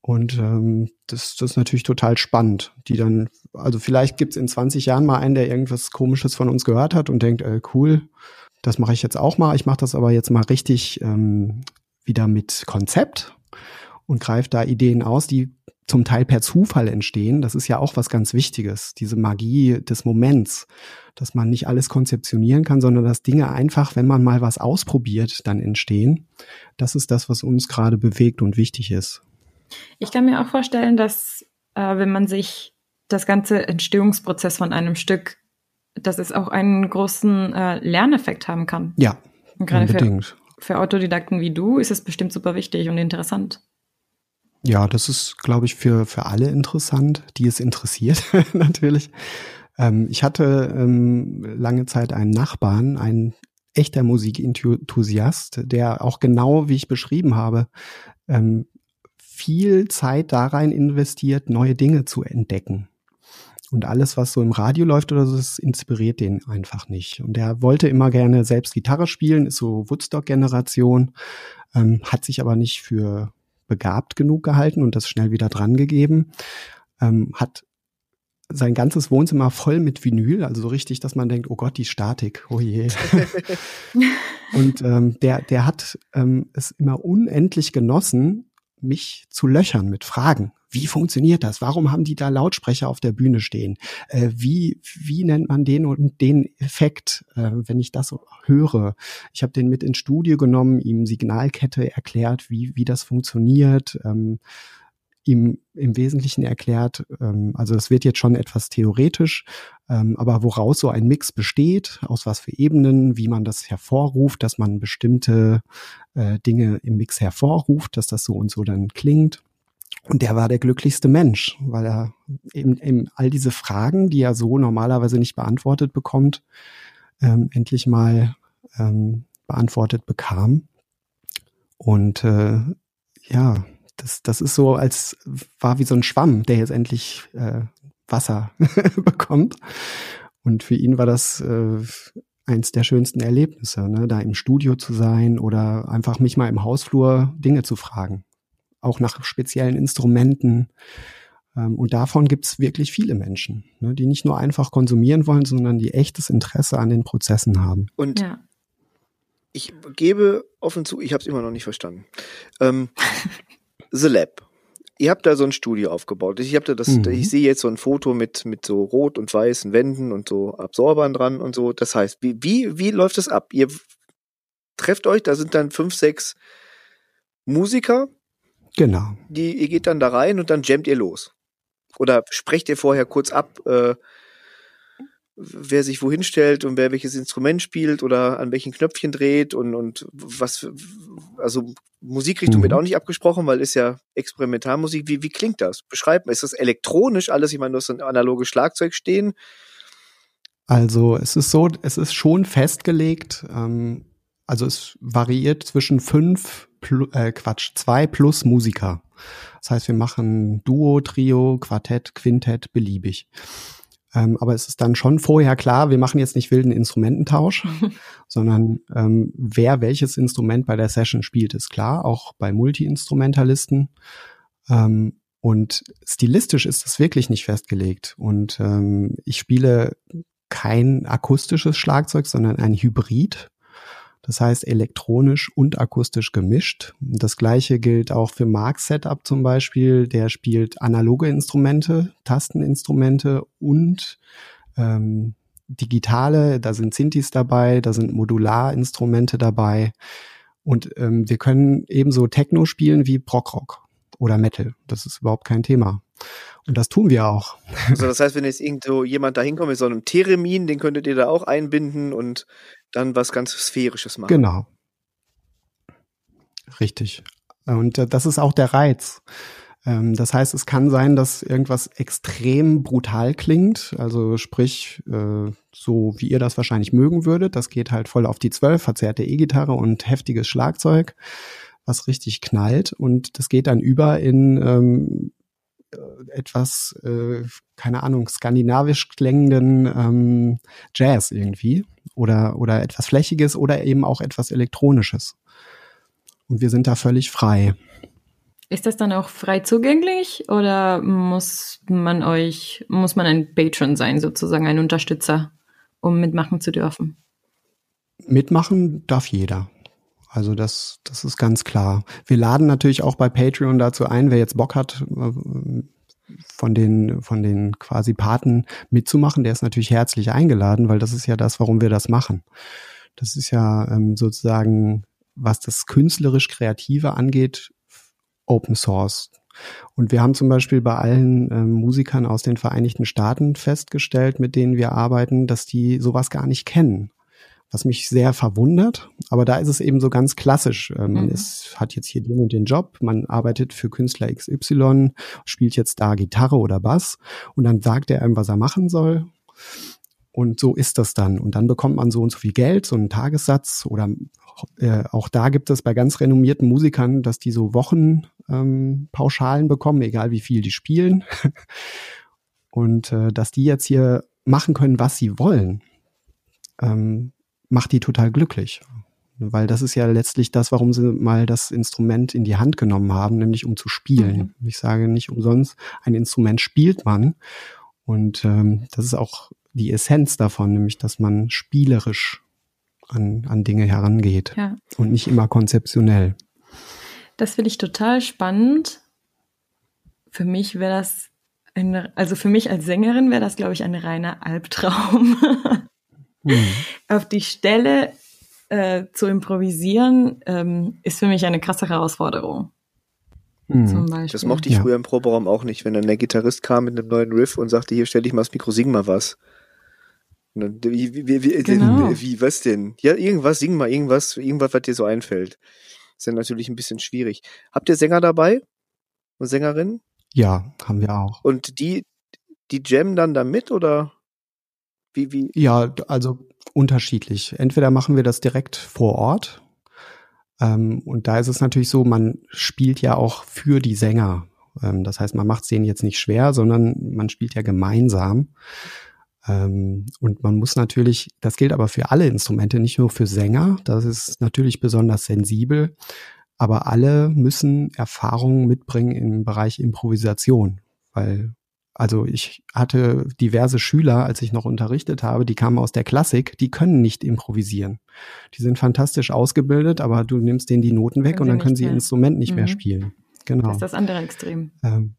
Und ähm, das, das ist natürlich total spannend. Die dann, also vielleicht gibt's in 20 Jahren mal einen, der irgendwas Komisches von uns gehört hat und denkt, äh, cool, das mache ich jetzt auch mal. Ich mache das aber jetzt mal richtig ähm, wieder mit Konzept und greift da Ideen aus, die zum Teil per Zufall entstehen. Das ist ja auch was ganz Wichtiges, diese Magie des Moments, dass man nicht alles konzeptionieren kann, sondern dass Dinge einfach, wenn man mal was ausprobiert, dann entstehen. Das ist das, was uns gerade bewegt und wichtig ist.
Ich kann mir auch vorstellen, dass äh, wenn man sich das ganze Entstehungsprozess von einem Stück, dass es auch einen großen äh, Lerneffekt haben kann.
Ja,
unbedingt. Für, für Autodidakten wie du ist es bestimmt super wichtig und interessant.
Ja, das ist, glaube ich, für, für alle interessant, die es interessiert, [LAUGHS] natürlich. Ähm, ich hatte ähm, lange Zeit einen Nachbarn, einen echter Musikenthusiast, der auch genau, wie ich beschrieben habe, ähm, viel Zeit da rein investiert, neue Dinge zu entdecken. Und alles, was so im Radio läuft oder so, das inspiriert den einfach nicht. Und er wollte immer gerne selbst Gitarre spielen, ist so Woodstock-Generation, ähm, hat sich aber nicht für begabt genug gehalten und das schnell wieder dran gegeben. Ähm, hat sein ganzes Wohnzimmer voll mit Vinyl, also so richtig, dass man denkt, oh Gott, die Statik, oh je. [LAUGHS] und ähm, der, der hat ähm, es immer unendlich genossen, mich zu löchern mit Fragen. Wie funktioniert das? Warum haben die da Lautsprecher auf der Bühne stehen? Äh, wie, wie nennt man den und den Effekt, äh, wenn ich das höre? Ich habe den mit ins Studio genommen, ihm Signalkette erklärt, wie, wie das funktioniert. Ähm, ihm im Wesentlichen erklärt, ähm, also es wird jetzt schon etwas theoretisch, ähm, aber woraus so ein Mix besteht, aus was für Ebenen, wie man das hervorruft, dass man bestimmte äh, Dinge im Mix hervorruft, dass das so und so dann klingt. Und der war der glücklichste Mensch, weil er eben, eben all diese Fragen, die er so normalerweise nicht beantwortet bekommt, ähm, endlich mal ähm, beantwortet bekam. Und äh, ja, das, das ist so, als war wie so ein Schwamm, der jetzt endlich äh, Wasser [LAUGHS] bekommt. Und für ihn war das äh, eins der schönsten Erlebnisse, ne? da im Studio zu sein oder einfach mich mal im Hausflur Dinge zu fragen. Auch nach speziellen Instrumenten. Ähm, und davon gibt's wirklich viele Menschen, ne? die nicht nur einfach konsumieren wollen, sondern die echtes Interesse an den Prozessen haben.
Und ja. ich gebe offen zu, ich habe es immer noch nicht verstanden. Ähm, [LAUGHS] The Lab. Ihr habt da so ein Studio aufgebaut. Ich habe da das, mhm. ich sehe jetzt so ein Foto mit mit so rot und weißen Wänden und so Absorbern dran und so. Das heißt, wie wie wie läuft das ab? Ihr trefft euch, da sind dann fünf, sechs Musiker.
Genau.
Die ihr geht dann da rein und dann jammt ihr los. Oder sprecht ihr vorher kurz ab, äh, wer sich wohin stellt und wer welches Instrument spielt oder an welchen Knöpfchen dreht und, und was, also Musikrichtung mhm. wird auch nicht abgesprochen, weil ist ja Experimentalmusik. Wie, wie klingt das? Beschreib mal, ist das elektronisch alles? Ich meine, du hast ein analoges Schlagzeug stehen.
Also es ist so, es ist schon festgelegt, ähm, also es variiert zwischen fünf, äh, Quatsch, zwei plus Musiker. Das heißt, wir machen Duo, Trio, Quartett, Quintett, beliebig. Ähm, aber es ist dann schon vorher klar, wir machen jetzt nicht wilden Instrumententausch, [LAUGHS] sondern ähm, wer welches Instrument bei der Session spielt, ist klar, auch bei Multi-Instrumentalisten. Ähm, und stilistisch ist das wirklich nicht festgelegt. Und ähm, ich spiele kein akustisches Schlagzeug, sondern ein Hybrid. Das heißt elektronisch und akustisch gemischt. Das gleiche gilt auch für Marks Setup zum Beispiel. Der spielt analoge Instrumente, Tasteninstrumente und ähm, digitale. Da sind Synthes dabei, da sind Modularinstrumente dabei. Und ähm, wir können ebenso Techno spielen wie Prog-Rock oder Metal. Das ist überhaupt kein Thema. Und das tun wir auch.
Also das heißt, wenn jetzt irgendwo jemand da hinkommt mit so einem Theremin, den könntet ihr da auch einbinden und dann was ganz Sphärisches machen.
Genau. Richtig. Und äh, das ist auch der Reiz. Ähm, das heißt, es kann sein, dass irgendwas extrem brutal klingt, also sprich, äh, so wie ihr das wahrscheinlich mögen würdet. Das geht halt voll auf die Zwölf, verzerrte E-Gitarre und heftiges Schlagzeug, was richtig knallt. Und das geht dann über in ähm, äh, etwas, äh, keine Ahnung, skandinavisch klingenden ähm, Jazz irgendwie oder, oder etwas Flächiges oder eben auch etwas Elektronisches. Und wir sind da völlig frei.
Ist das dann auch frei zugänglich oder muss man euch, muss man ein Patron sein, sozusagen ein Unterstützer, um mitmachen zu dürfen?
Mitmachen darf jeder. Also das, das ist ganz klar. Wir laden natürlich auch bei Patreon dazu ein, wer jetzt Bock hat, äh, von den, von den quasi Paten mitzumachen, der ist natürlich herzlich eingeladen, weil das ist ja das, warum wir das machen. Das ist ja ähm, sozusagen, was das künstlerisch Kreative angeht, Open Source. Und wir haben zum Beispiel bei allen ähm, Musikern aus den Vereinigten Staaten festgestellt, mit denen wir arbeiten, dass die sowas gar nicht kennen was mich sehr verwundert. Aber da ist es eben so ganz klassisch. Äh, man mhm. ist, hat jetzt hier den und den Job, man arbeitet für Künstler XY, spielt jetzt da Gitarre oder Bass und dann sagt er einem, was er machen soll. Und so ist das dann. Und dann bekommt man so und so viel Geld, so einen Tagessatz oder äh, auch da gibt es bei ganz renommierten Musikern, dass die so Wochenpauschalen ähm, bekommen, egal wie viel die spielen. [LAUGHS] und äh, dass die jetzt hier machen können, was sie wollen. Ähm, macht die total glücklich. weil das ist ja letztlich das, warum sie mal das Instrument in die Hand genommen haben, nämlich um zu spielen. Mhm. Ich sage nicht umsonst, ein Instrument spielt man und ähm, das ist auch die Essenz davon, nämlich dass man spielerisch an, an Dinge herangeht ja. und nicht immer konzeptionell.
Das finde ich total spannend. Für mich wäre das eine, also für mich als Sängerin wäre das, glaube ich, ein reiner Albtraum. [LAUGHS] mhm. Auf die Stelle äh, zu improvisieren, ähm, ist für mich eine krasse Herausforderung.
Mhm. Das mochte ich ja. früher im Proberaum auch nicht, wenn dann der Gitarrist kam mit einem neuen Riff und sagte, hier stell dich mal das Mikro, sing mal was. Dann, wie, wie, wie, genau. wie, was denn? Ja, irgendwas, sing mal irgendwas, irgendwas, was dir so einfällt. Ist ja natürlich ein bisschen schwierig. Habt ihr Sänger dabei? Und Sängerinnen?
Ja, haben wir auch.
Und die, die jammen dann da mit oder wie, wie?
Ja, also unterschiedlich. Entweder machen wir das direkt vor Ort. Ähm, und da ist es natürlich so, man spielt ja auch für die Sänger. Ähm, das heißt, man macht es denen jetzt nicht schwer, sondern man spielt ja gemeinsam. Ähm, und man muss natürlich, das gilt aber für alle Instrumente, nicht nur für Sänger. Das ist natürlich besonders sensibel. Aber alle müssen Erfahrungen mitbringen im Bereich Improvisation, weil also ich hatte diverse Schüler, als ich noch unterrichtet habe, die kamen aus der Klassik, die können nicht improvisieren. Die sind fantastisch ausgebildet, aber du nimmst denen die Noten weg können und dann können sie ihr Instrument nicht mhm. mehr spielen.
Genau. Das ist das andere Extrem.
Ähm,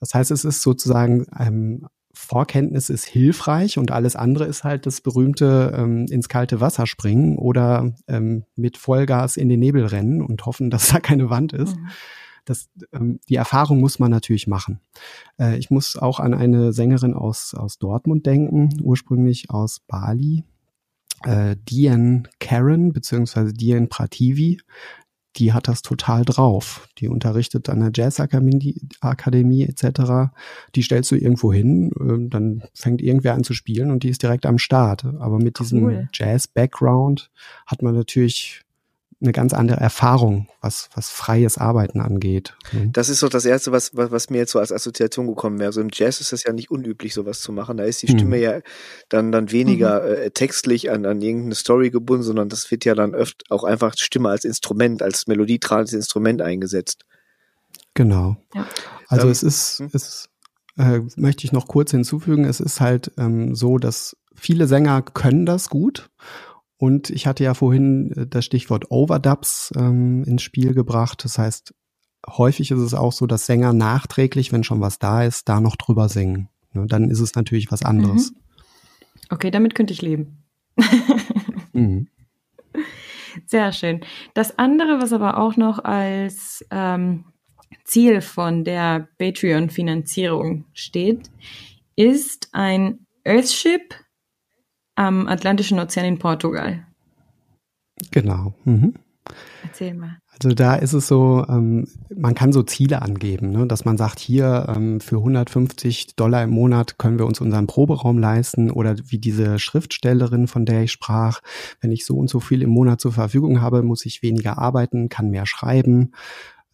das heißt, es ist sozusagen ähm, Vorkenntnis ist hilfreich und alles andere ist halt das berühmte ähm, ins kalte Wasser springen oder ähm, mit Vollgas in den Nebel rennen und hoffen, [LAUGHS] dass da keine Wand ist. Mhm das, ähm, die Erfahrung muss man natürlich machen. Äh, ich muss auch an eine Sängerin aus, aus Dortmund denken, ursprünglich aus Bali, äh, Diane Karen beziehungsweise Diane Prativi. Die hat das total drauf. Die unterrichtet an der Jazzakademie Akademie etc. Die stellst du irgendwo hin, äh, dann fängt irgendwer an zu spielen und die ist direkt am Start. Aber mit cool. diesem Jazz-Background hat man natürlich eine ganz andere Erfahrung, was, was freies Arbeiten angeht.
Mhm. Das ist so das Erste, was, was, was mir jetzt so als Assoziation gekommen wäre. So im Jazz ist es ja nicht unüblich, sowas zu machen. Da ist die Stimme mhm. ja dann, dann weniger mhm. äh, textlich an, an irgendeine Story gebunden, sondern das wird ja dann öfter auch einfach Stimme als Instrument, als melodietragendes Instrument eingesetzt.
Genau. Ja. Also ähm, es ist, hm? es äh, möchte ich noch kurz hinzufügen, es ist halt ähm, so, dass viele Sänger können das gut und ich hatte ja vorhin äh, das Stichwort Overdubs ähm, ins Spiel gebracht. Das heißt, häufig ist es auch so, dass Sänger nachträglich, wenn schon was da ist, da noch drüber singen. Ne, dann ist es natürlich was anderes. Mhm.
Okay, damit könnte ich leben. [LAUGHS] mhm. Sehr schön. Das andere, was aber auch noch als ähm, Ziel von der Patreon-Finanzierung steht, ist ein Earthship am Atlantischen Ozean in Portugal.
Genau. Mhm. Erzähl mal. Also da ist es so, ähm, man kann so Ziele angeben, ne? dass man sagt, hier ähm, für 150 Dollar im Monat können wir uns unseren Proberaum leisten oder wie diese Schriftstellerin, von der ich sprach, wenn ich so und so viel im Monat zur Verfügung habe, muss ich weniger arbeiten, kann mehr schreiben.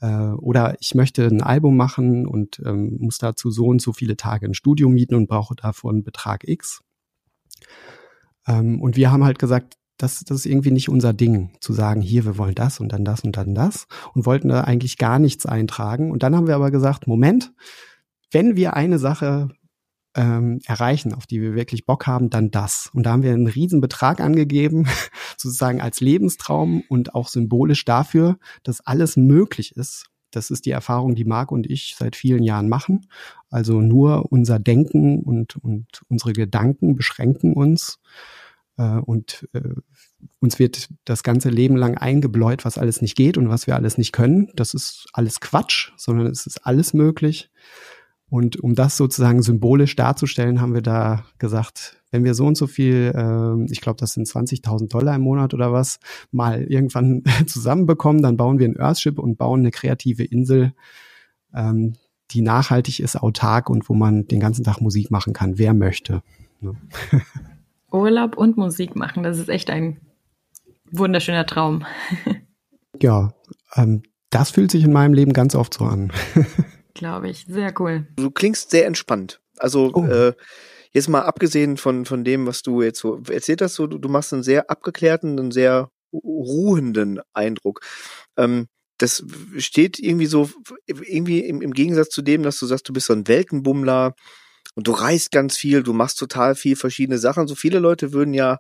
Äh, oder ich möchte ein Album machen und ähm, muss dazu so und so viele Tage ein Studio mieten und brauche davon einen Betrag X. Ähm, und wir haben halt gesagt, das, das ist irgendwie nicht unser Ding, zu sagen, hier, wir wollen das und dann das und dann das und wollten da eigentlich gar nichts eintragen. Und dann haben wir aber gesagt, Moment, wenn wir eine Sache ähm, erreichen, auf die wir wirklich Bock haben, dann das. Und da haben wir einen riesen Betrag angegeben, [LAUGHS] sozusagen als Lebenstraum und auch symbolisch dafür, dass alles möglich ist. Das ist die Erfahrung, die Marc und ich seit vielen Jahren machen. Also nur unser Denken und, und unsere Gedanken beschränken uns. Äh, und äh, uns wird das ganze Leben lang eingebläut, was alles nicht geht und was wir alles nicht können. Das ist alles Quatsch, sondern es ist alles möglich. Und um das sozusagen symbolisch darzustellen, haben wir da gesagt, wenn wir so und so viel, äh, ich glaube, das sind 20.000 Dollar im Monat oder was, mal irgendwann [LAUGHS] zusammenbekommen, dann bauen wir ein Earthship und bauen eine kreative Insel, ähm, die nachhaltig ist, autark und wo man den ganzen Tag Musik machen kann, wer möchte. Ne? [LAUGHS]
Urlaub und Musik machen, das ist echt ein wunderschöner Traum. [LAUGHS]
ja, ähm, das fühlt sich in meinem Leben ganz oft so an. [LAUGHS]
Glaube ich, sehr cool.
Du klingst sehr entspannt. Also oh. äh, jetzt mal abgesehen von von dem, was du jetzt so erzählt hast, so, du, du machst einen sehr abgeklärten, einen sehr ruhenden Eindruck. Ähm, das steht irgendwie so, irgendwie im, im Gegensatz zu dem, dass du sagst, du bist so ein Weltenbummler, und du reist ganz viel, du machst total viel verschiedene Sachen. So viele Leute würden ja,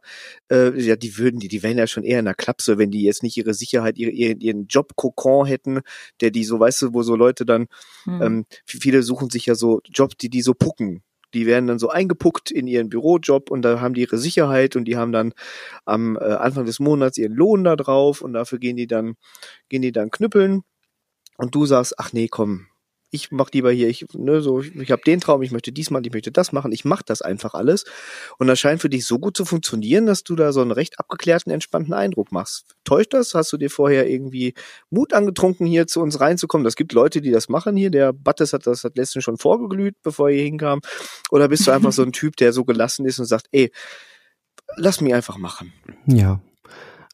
äh, ja, die würden, die, die wären ja schon eher in der Klapse, wenn die jetzt nicht ihre Sicherheit, ihre, ihren, ihren Job-Kokon hätten, der die so, weißt du, wo so Leute dann, hm. ähm, viele suchen sich ja so Jobs, die die so pucken. Die werden dann so eingepuckt in ihren Bürojob und da haben die ihre Sicherheit und die haben dann am äh, Anfang des Monats ihren Lohn da drauf und dafür gehen die dann, gehen die dann knüppeln. Und du sagst, ach nee, komm, ich mach lieber hier, ich, ne, so, ich, ich habe den Traum, ich möchte dies machen, ich möchte das machen, ich mach das einfach alles. Und das scheint für dich so gut zu funktionieren, dass du da so einen recht abgeklärten, entspannten Eindruck machst. Täuscht das? Hast du dir vorher irgendwie Mut angetrunken, hier zu uns reinzukommen? Das gibt Leute, die das machen hier. Der Battes hat das hat letztens schon vorgeglüht, bevor er hier hinkam. Oder bist du einfach so ein Typ, der so gelassen ist und sagt, ey, lass mich einfach machen?
Ja.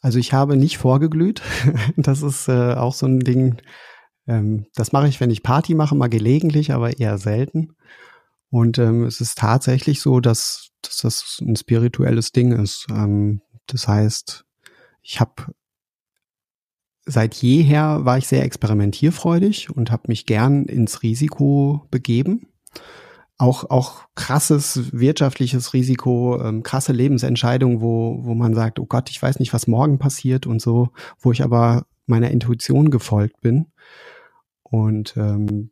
Also ich habe nicht vorgeglüht. [LAUGHS] Das ist äh, auch so ein Ding, ähm, das mache ich, wenn ich Party mache, mal gelegentlich, aber eher selten. Und ähm, es ist tatsächlich so, dass, dass das ein spirituelles Ding ist. Ähm, das heißt, ich habe seit jeher war ich sehr experimentierfreudig und habe mich gern ins Risiko begeben. Auch, auch krasses wirtschaftliches Risiko, ähm, krasse Lebensentscheidungen, wo, wo man sagt, oh Gott, ich weiß nicht, was morgen passiert und so, wo ich aber meiner Intuition gefolgt bin. Und ähm,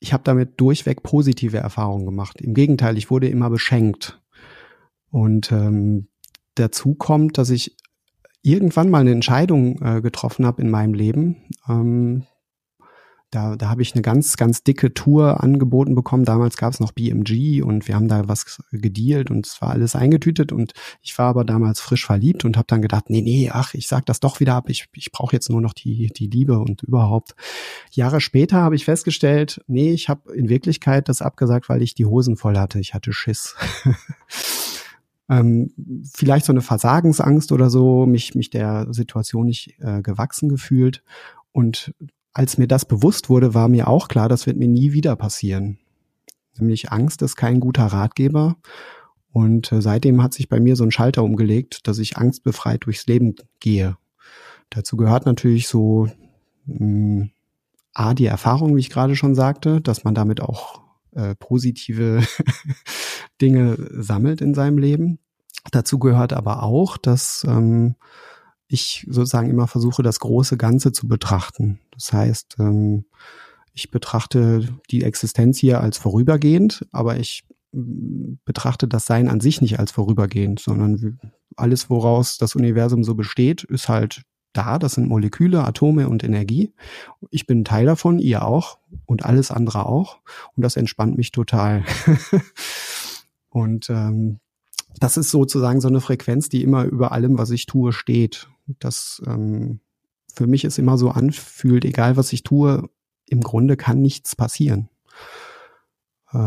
ich habe damit durchweg positive Erfahrungen gemacht. Im Gegenteil, ich wurde immer beschenkt. Und ähm, dazu kommt, dass ich irgendwann mal eine Entscheidung äh, getroffen habe in meinem Leben, ähm, da, da habe ich eine ganz, ganz dicke Tour angeboten bekommen. Damals gab es noch BMG und wir haben da was gedealt und es war alles eingetütet und ich war aber damals frisch verliebt und habe dann gedacht, nee, nee, ach, ich sag das doch wieder ab. Ich, ich brauche jetzt nur noch die, die Liebe und überhaupt. Jahre später habe ich festgestellt, nee, ich habe in Wirklichkeit das abgesagt, weil ich die Hosen voll hatte. Ich hatte Schiss. [LAUGHS] ähm, vielleicht so eine Versagensangst oder so, mich, mich der Situation nicht äh, gewachsen gefühlt. Und als mir das bewusst wurde, war mir auch klar, das wird mir nie wieder passieren. Nämlich Angst ist kein guter Ratgeber. Und äh, seitdem hat sich bei mir so ein Schalter umgelegt, dass ich angstbefreit durchs Leben gehe. Dazu gehört natürlich so mh, hm, A, die Erfahrung, wie ich gerade schon sagte, dass man damit auch äh, positive [LAUGHS] Dinge sammelt in seinem Leben. Dazu gehört aber auch, dass ähm, ich sozusagen immer versuche, das große Ganze zu betrachten. Das heißt, ähm, ich betrachte die Existenz hier als vorübergehend, aber ich mm, betrachte das Sein an sich nicht als vorübergehend, sondern alles, woraus das Universum so besteht, ist halt da. Das sind Moleküle, Atome und Energie. Ich bin Teil davon, ihr auch und alles andere auch. Und das entspannt mich total. [LAUGHS] und ähm, das ist sozusagen so eine Frequenz, die immer über allem, was ich tue, steht. Das ähm, für mich ist immer so anfühlt, egal was ich tue, im Grunde kann nichts passieren. Äh,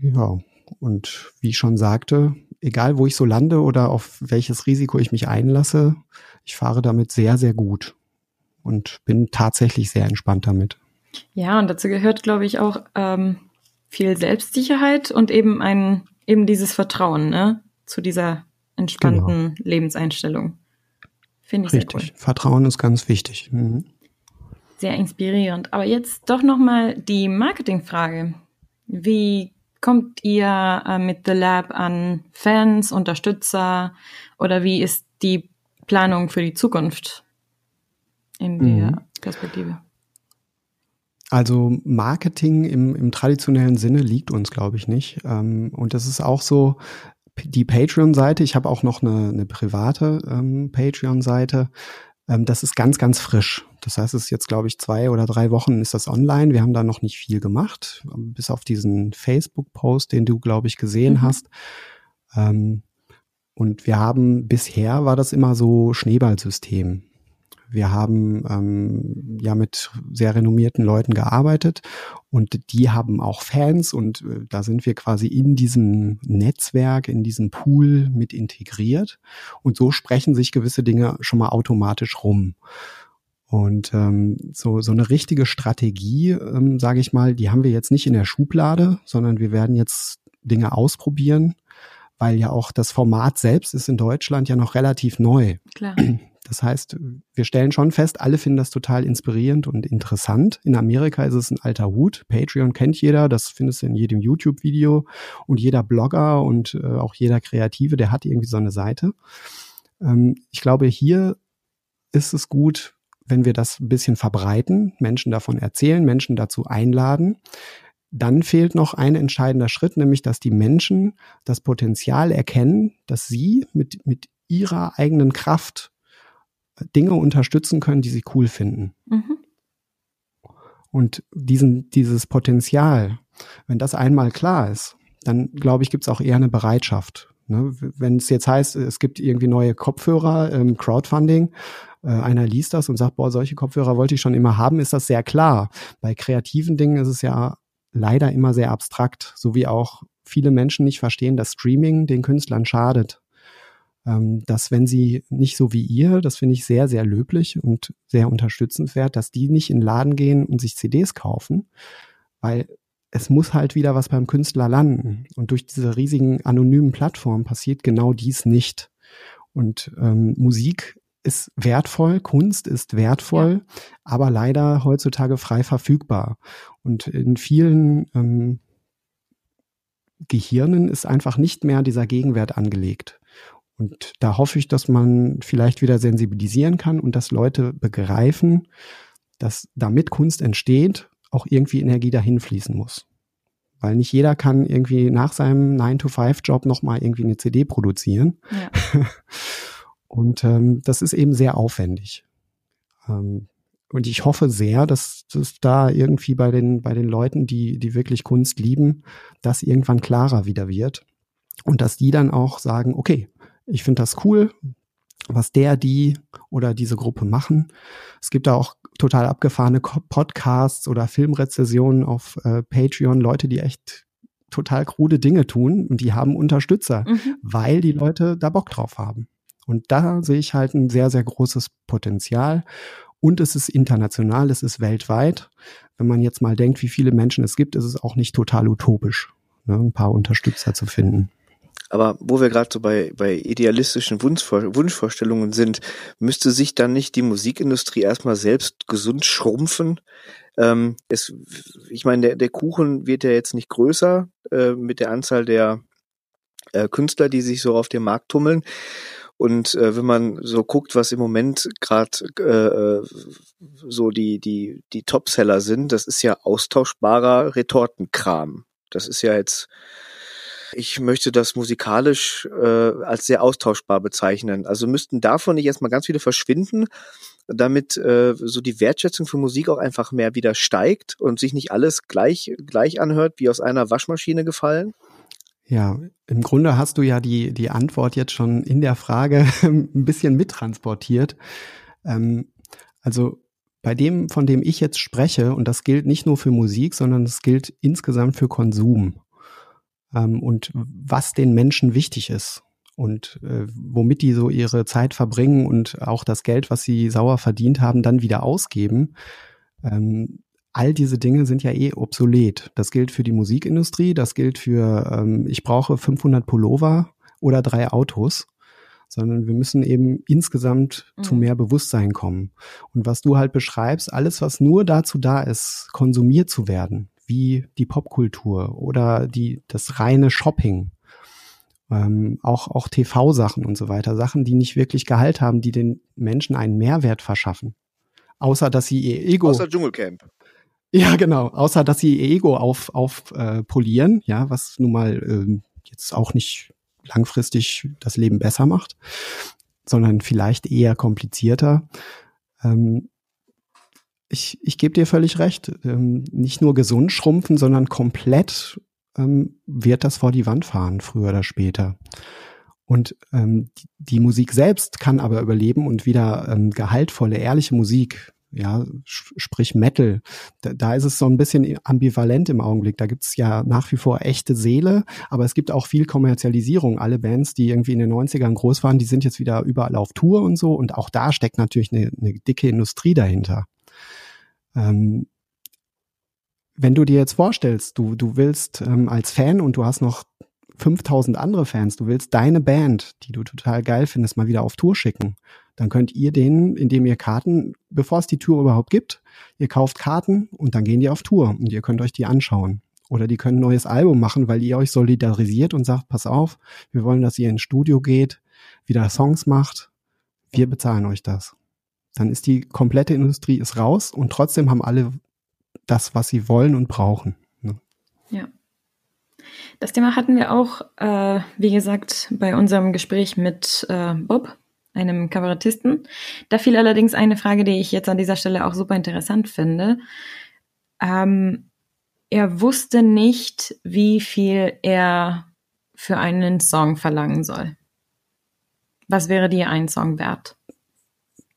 ja, und wie ich schon sagte, egal wo ich so lande oder auf welches Risiko ich mich einlasse, ich fahre damit sehr, sehr gut und bin tatsächlich sehr entspannt damit.
Ja, und dazu gehört, glaube ich, auch ähm, viel Selbstsicherheit und eben ein eben dieses Vertrauen, ne? Zu dieser entspannten genau. Lebenseinstellung. Finde ich Richtig. sehr cool.
Vertrauen ist ganz wichtig. Mhm.
Sehr inspirierend. Aber jetzt doch nochmal die Marketingfrage. Wie kommt ihr äh, mit The Lab an Fans, Unterstützer oder wie ist die Planung für die Zukunft in der mhm. Perspektive?
Also Marketing im, im traditionellen Sinne liegt uns, glaube ich, nicht. Ähm, und das ist auch so, die Patreon-Seite, ich habe auch noch eine, eine private ähm, Patreon-Seite. Ähm, das ist ganz, ganz frisch. Das heißt, es ist jetzt, glaube ich, zwei oder drei Wochen ist das online. Wir haben da noch nicht viel gemacht, bis auf diesen Facebook-Post, den du, glaube ich, gesehen mhm. hast. Ähm, und wir haben bisher war das immer so Schneeballsystem. Wir haben ähm, ja mit sehr renommierten Leuten gearbeitet und die haben auch Fans und äh, da sind wir quasi in diesem Netzwerk, in diesem Pool mit integriert und so sprechen sich gewisse Dinge schon mal automatisch rum. Und ähm, so, so eine richtige Strategie, ähm, sage ich mal, die haben wir jetzt nicht in der Schublade, sondern wir werden jetzt Dinge ausprobieren, weil ja auch das Format selbst ist in Deutschland ja noch relativ neu.
Klar. [CLEARS THROAT]
Das heißt, wir stellen schon fest, alle finden das total inspirierend und interessant. In Amerika ist es ein alter Hut. Patreon kennt jeder, das findest du in jedem YouTube-Video und jeder Blogger und äh, auch jeder Kreative, der hat irgendwie so eine Seite. Ähm, ich glaube, hier ist es gut, wenn wir das ein bisschen verbreiten, Menschen davon erzählen, Menschen dazu einladen. Dann fehlt noch ein entscheidender Schritt, nämlich dass die Menschen das Potenzial erkennen, dass sie mit, mit ihrer eigenen Kraft Dinge unterstützen können, die sie cool finden. Mhm. Und diesen, dieses Potenzial, wenn das einmal klar ist, dann glaube ich, gibt es auch eher eine Bereitschaft. Ne? Wenn es jetzt heißt, es gibt irgendwie neue Kopfhörer, ähm, Crowdfunding, äh, einer liest das und sagt, boah, solche Kopfhörer wollte ich schon immer haben, ist das sehr klar. Bei kreativen Dingen ist es ja leider immer sehr abstrakt, so wie auch viele Menschen nicht verstehen, dass Streaming den Künstlern schadet dass wenn sie nicht so wie ihr, das finde ich sehr, sehr löblich und sehr unterstützenswert, dass die nicht in den Laden gehen und sich CDs kaufen, weil es muss halt wieder was beim Künstler landen. Und durch diese riesigen anonymen Plattformen passiert genau dies nicht. Und ähm, Musik ist wertvoll, Kunst ist wertvoll, ja. aber leider heutzutage frei verfügbar. Und in vielen ähm, Gehirnen ist einfach nicht mehr dieser Gegenwert angelegt. Und da hoffe ich, dass man vielleicht wieder sensibilisieren kann und dass Leute begreifen, dass damit Kunst entsteht, auch irgendwie Energie dahin fließen muss. Weil nicht jeder kann irgendwie nach seinem 9-to-5-Job nochmal irgendwie eine CD produzieren. Ja. [LAUGHS] und ähm, das ist eben sehr aufwendig. Ähm, und ich hoffe sehr, dass das da irgendwie bei den, bei den Leuten, die, die wirklich Kunst lieben, das irgendwann klarer wieder wird. Und dass die dann auch sagen, okay, ich finde das cool, was der, die oder diese Gruppe machen. Es gibt da auch total abgefahrene Podcasts oder Filmrezessionen auf äh, Patreon, Leute, die echt total krude Dinge tun und die haben Unterstützer, mhm. weil die Leute da Bock drauf haben. Und da sehe ich halt ein sehr, sehr großes Potenzial. Und es ist international, es ist weltweit. Wenn man jetzt mal denkt, wie viele Menschen es gibt, ist es auch nicht total utopisch, ne, ein paar Unterstützer zu finden.
Aber wo wir gerade so bei, bei idealistischen Wunschvor Wunschvorstellungen sind, müsste sich dann nicht die Musikindustrie erstmal selbst gesund schrumpfen? Ähm, es, ich meine, der, der Kuchen wird ja jetzt nicht größer äh, mit der Anzahl der äh, Künstler, die sich so auf dem Markt tummeln. Und äh, wenn man so guckt, was im Moment gerade äh, so die die die Topseller sind, das ist ja austauschbarer Retortenkram. Das ist ja jetzt ich möchte das musikalisch äh, als sehr austauschbar bezeichnen. Also müssten davon nicht erstmal ganz viele verschwinden, damit äh, so die Wertschätzung für Musik auch einfach mehr wieder steigt und sich nicht alles gleich, gleich anhört, wie aus einer Waschmaschine gefallen?
Ja, im Grunde hast du ja die, die Antwort jetzt schon in der Frage [LAUGHS] ein bisschen mittransportiert. Ähm, also bei dem, von dem ich jetzt spreche, und das gilt nicht nur für Musik, sondern es gilt insgesamt für Konsum ähm, und was den Menschen wichtig ist und äh, womit die so ihre Zeit verbringen und auch das Geld, was sie sauer verdient haben, dann wieder ausgeben. Ähm, all diese Dinge sind ja eh obsolet. Das gilt für die Musikindustrie, das gilt für, ähm, ich brauche 500 Pullover oder drei Autos, sondern wir müssen eben insgesamt mhm. zu mehr Bewusstsein kommen. Und was du halt beschreibst, alles, was nur dazu da ist, konsumiert zu werden, wie die Popkultur oder die, das reine Shopping. Ähm, auch, auch TV-Sachen und so weiter. Sachen, die nicht wirklich Gehalt haben, die den Menschen einen Mehrwert verschaffen. Außer, dass sie ihr Ego.
Außer Dschungelcamp.
Ja, genau. Außer, dass sie ihr Ego auf, auf äh, polieren, ja, was nun mal ähm, jetzt auch nicht langfristig das Leben besser macht, sondern vielleicht eher komplizierter. Ähm, ich, ich gebe dir völlig recht. Ähm, nicht nur gesund schrumpfen, sondern komplett ähm, wird das vor die Wand fahren, früher oder später. Und ähm, die, die Musik selbst kann aber überleben und wieder ähm, gehaltvolle, ehrliche Musik, ja, sprich Metal, da, da ist es so ein bisschen ambivalent im Augenblick. Da gibt's ja nach wie vor echte Seele, aber es gibt auch viel Kommerzialisierung. Alle Bands, die irgendwie in den 90ern groß waren, die sind jetzt wieder überall auf Tour und so. Und auch da steckt natürlich eine, eine dicke Industrie dahinter. Ähm, wenn du dir jetzt vorstellst, du, du willst ähm, als Fan und du hast noch 5000 andere Fans, du willst deine Band, die du total geil findest, mal wieder auf Tour schicken, Dann könnt ihr denen, indem ihr Karten, bevor es die Tour überhaupt gibt, ihr kauft Karten und dann gehen die auf Tour und ihr könnt euch die anschauen. Oder die können ein neues Album machen, weil ihr euch solidarisiert und sagt, pass auf, wir wollen, dass ihr ins Studio geht, wieder Songs macht. Wir bezahlen euch das. Dann ist die komplette Industrie ist raus und trotzdem haben alle das, was sie wollen und brauchen. Ne?
Ja. Das Thema hatten wir auch, äh, wie gesagt, bei unserem Gespräch mit äh, Bob, einem Kabarettisten. Da fiel allerdings eine Frage, die ich jetzt an dieser Stelle auch super interessant finde. Ähm, er wusste nicht, wie viel er für einen Song verlangen soll. Was wäre dir ein Song wert?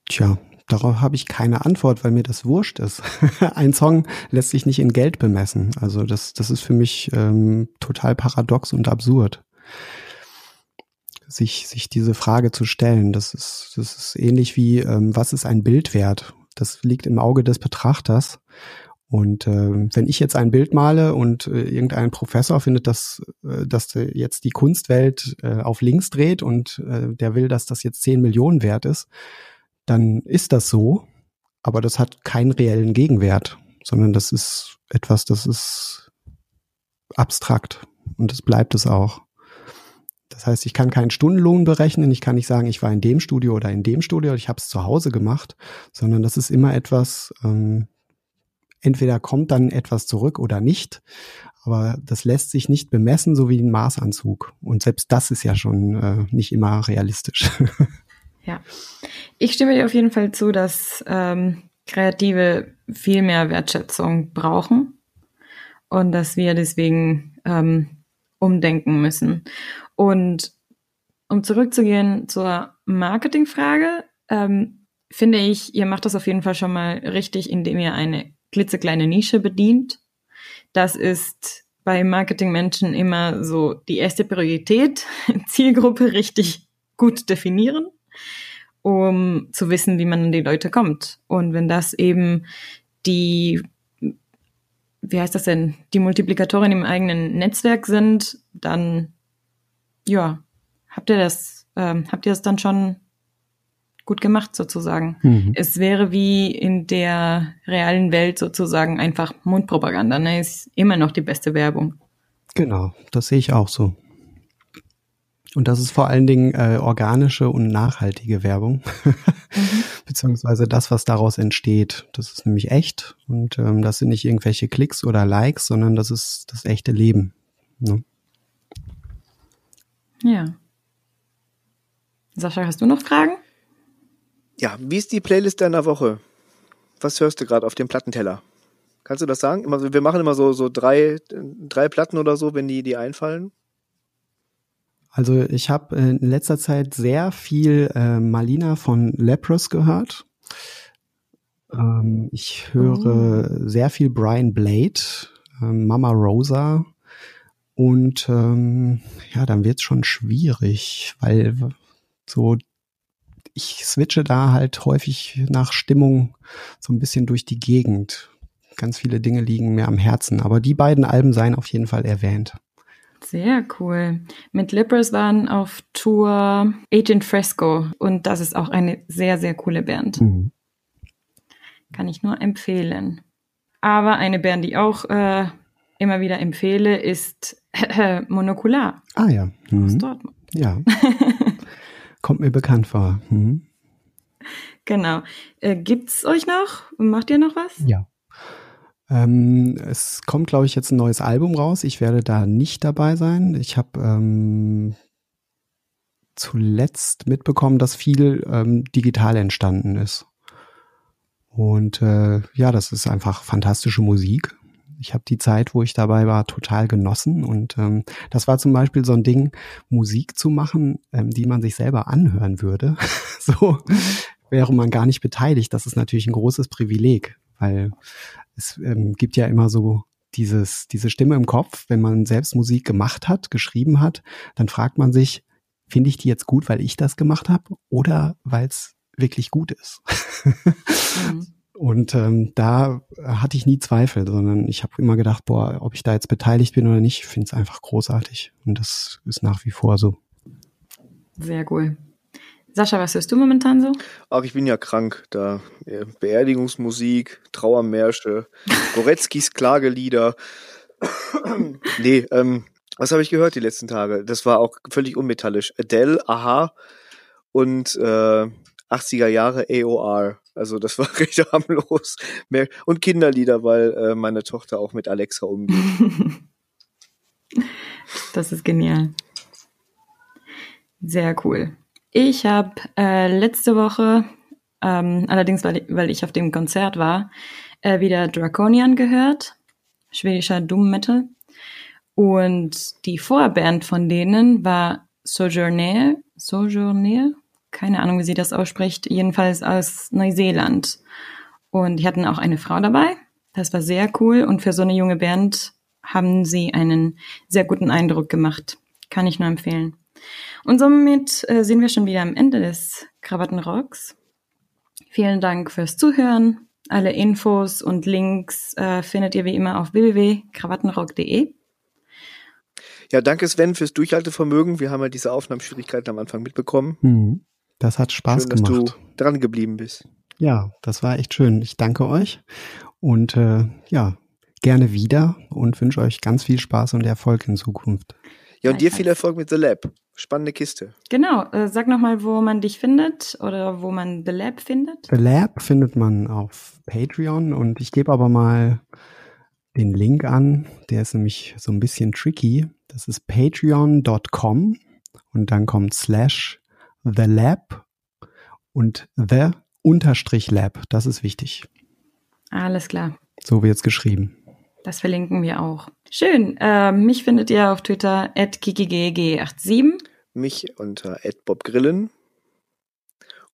Tja, darauf habe ich keine Antwort, weil mir das wurscht ist. [LAUGHS] ein Song lässt sich nicht in Geld bemessen. Also das, das ist für mich ähm, total paradox und absurd. Sich, sich diese Frage zu stellen, das ist, das ist ähnlich wie, ähm, was ist ein Bild wert? Das liegt im Auge des Betrachters. Und äh, wenn ich jetzt ein Bild male und äh, irgendein Professor findet, dass, äh, dass jetzt die Kunstwelt äh, auf links dreht und äh, der will, dass das jetzt 10 Millionen wert ist, dann ist das so, aber das hat keinen reellen Gegenwert, sondern das ist etwas, das ist abstrakt und das bleibt es auch. Das heißt, ich kann keinen Stundenlohn berechnen, ich kann nicht sagen, ich war in dem Studio oder in dem Studio, ich habe es zu Hause gemacht, sondern das ist immer etwas, ähm, entweder kommt dann etwas zurück oder nicht, aber das lässt sich nicht bemessen, so wie ein Maßanzug. Und selbst das ist ja schon äh, nicht immer realistisch. [LAUGHS]
Ja, ich stimme dir auf jeden Fall zu, dass ähm, Kreative viel mehr Wertschätzung brauchen und dass wir deswegen ähm, umdenken müssen. Und um zurückzugehen zur Marketingfrage, ähm, finde ich, ihr macht das auf jeden Fall schon mal richtig, indem ihr eine klitzekleine Nische bedient. Das ist bei Marketingmenschen immer so die erste Priorität, [LAUGHS] Zielgruppe richtig gut definieren um zu wissen, wie man an die Leute kommt. Und wenn das eben die, wie heißt das denn, die Multiplikatoren im eigenen Netzwerk sind, dann, ja, habt ihr das, ähm, habt ihr das dann schon gut gemacht sozusagen. Mhm. Es wäre wie in der realen Welt sozusagen einfach Mundpropaganda. Ne? Ist immer noch die beste Werbung.
Genau, das sehe ich auch so. Und das ist vor allen Dingen äh, organische und nachhaltige Werbung, mhm. [LAUGHS] beziehungsweise das, was daraus entsteht. Das ist nämlich echt und ähm, das sind nicht irgendwelche Klicks oder Likes, sondern das ist das echte Leben. Ne?
Ja. Sascha, hast du noch Fragen?
Ja, wie ist die Playlist deiner Woche? Was hörst du gerade auf dem Plattenteller? Kannst du das sagen? wir machen immer so, so drei, drei Platten oder so, wenn die, die einfallen.
Also ich habe in letzter Zeit sehr viel äh, Malina von Leprous gehört. Ähm, ich höre oh. sehr viel Brian Blade, äh, Mama Rosa und ähm, ja, dann wird's schon schwierig, weil so ich switche da halt häufig nach Stimmung so ein bisschen durch die Gegend. Ganz viele Dinge liegen mir am Herzen, aber die beiden Alben seien auf jeden Fall erwähnt.
Sehr cool. Mit Lippers waren auf Tour Agent Fresco und das ist auch eine sehr, sehr coole Band. Mhm. Kann ich nur empfehlen. Aber eine Band, die auch äh, immer wieder empfehle, ist äh, [LAUGHS] Monokular.
Ah ja. Mhm. Aus Dortmund. Ja. [LAUGHS] Kommt mir bekannt vor. Mhm.
Genau. Äh, gibt's euch noch? Macht ihr noch was?
Ja. Ähm, es kommt, glaube ich, jetzt ein neues Album raus. Ich werde da nicht dabei sein. Ich habe ähm, zuletzt mitbekommen, dass viel ähm, digital entstanden ist. Und äh, ja, das ist einfach fantastische Musik. Ich habe die Zeit, wo ich dabei war, total genossen. Und ähm, das war zum Beispiel so ein Ding, Musik zu machen, ähm, die man sich selber anhören würde. [LAUGHS] so wäre man gar nicht beteiligt. Das ist natürlich ein großes Privileg, weil es ähm, gibt ja immer so dieses, diese Stimme im Kopf, wenn man selbst Musik gemacht hat, geschrieben hat, dann fragt man sich, finde ich die jetzt gut, weil ich das gemacht habe oder weil es wirklich gut ist? mhm. [LAUGHS] Und ähm, da hatte ich nie Zweifel, sondern ich habe immer gedacht, boah, ob ich da jetzt beteiligt bin oder nicht, finde es einfach großartig. Und das ist nach wie vor so.
Sehr cool. Sascha, was hörst du momentan so?
Ach, ich bin ja krank. Da Beerdigungsmusik, Trauermärsche, [LAUGHS] Goretzkis Klagelieder. [COUGHS] nee, ähm, was habe ich gehört die letzten Tage? Das war auch völlig unmetallisch. Adele, Aha und äh, 80er Jahre AOR. Also das war [LAUGHS] recht harmlos. Und Kinderlieder, weil äh, meine Tochter auch mit Alexa umgeht. [LAUGHS]
das ist genial. Sehr cool. Ich habe äh, letzte Woche, ähm, allerdings weil ich, weil ich auf dem Konzert war, äh, wieder Draconian gehört, schwedischer Doom Metal. Und die Vorband von denen war Sojourner, Sojourner, keine Ahnung, wie sie das ausspricht, jedenfalls aus Neuseeland. Und die hatten auch eine Frau dabei. Das war sehr cool und für so eine junge Band haben sie einen sehr guten Eindruck gemacht. Kann ich nur empfehlen. Und somit äh, sind wir schon wieder am Ende des Krawattenrocks. Vielen Dank fürs Zuhören. Alle Infos und Links äh, findet ihr wie immer auf www.krawattenrock.de.
Ja, danke Sven fürs Durchhaltevermögen. Wir haben ja diese Aufnahmeschwierigkeiten am Anfang mitbekommen.
Mhm. Das hat Spaß
schön,
gemacht.
Dass du dran geblieben bist.
Ja, das war echt schön. Ich danke euch und äh, ja, gerne wieder und wünsche euch ganz viel Spaß und Erfolg in Zukunft.
Ja, und dir viel Erfolg mit The Lab. Spannende Kiste.
Genau. Äh, sag nochmal, wo man dich findet oder wo man The Lab findet.
The Lab findet man auf Patreon und ich gebe aber mal den Link an. Der ist nämlich so ein bisschen tricky. Das ist patreon.com und dann kommt slash the lab und the unterstrich lab. Das ist wichtig.
Alles klar.
So wird es geschrieben.
Das verlinken wir auch. Schön. Äh, mich findet ihr auf Twitter at kikigg87.
Mich unter @bobgrillen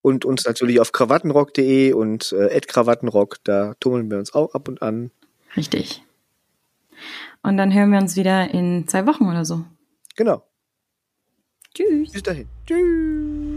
und uns natürlich auf krawattenrock.de und äh, @krawattenrock. Da tummeln wir uns auch ab und an.
Richtig. Und dann hören wir uns wieder in zwei Wochen oder so.
Genau.
Tschüss.
Bis dahin. Tschüss.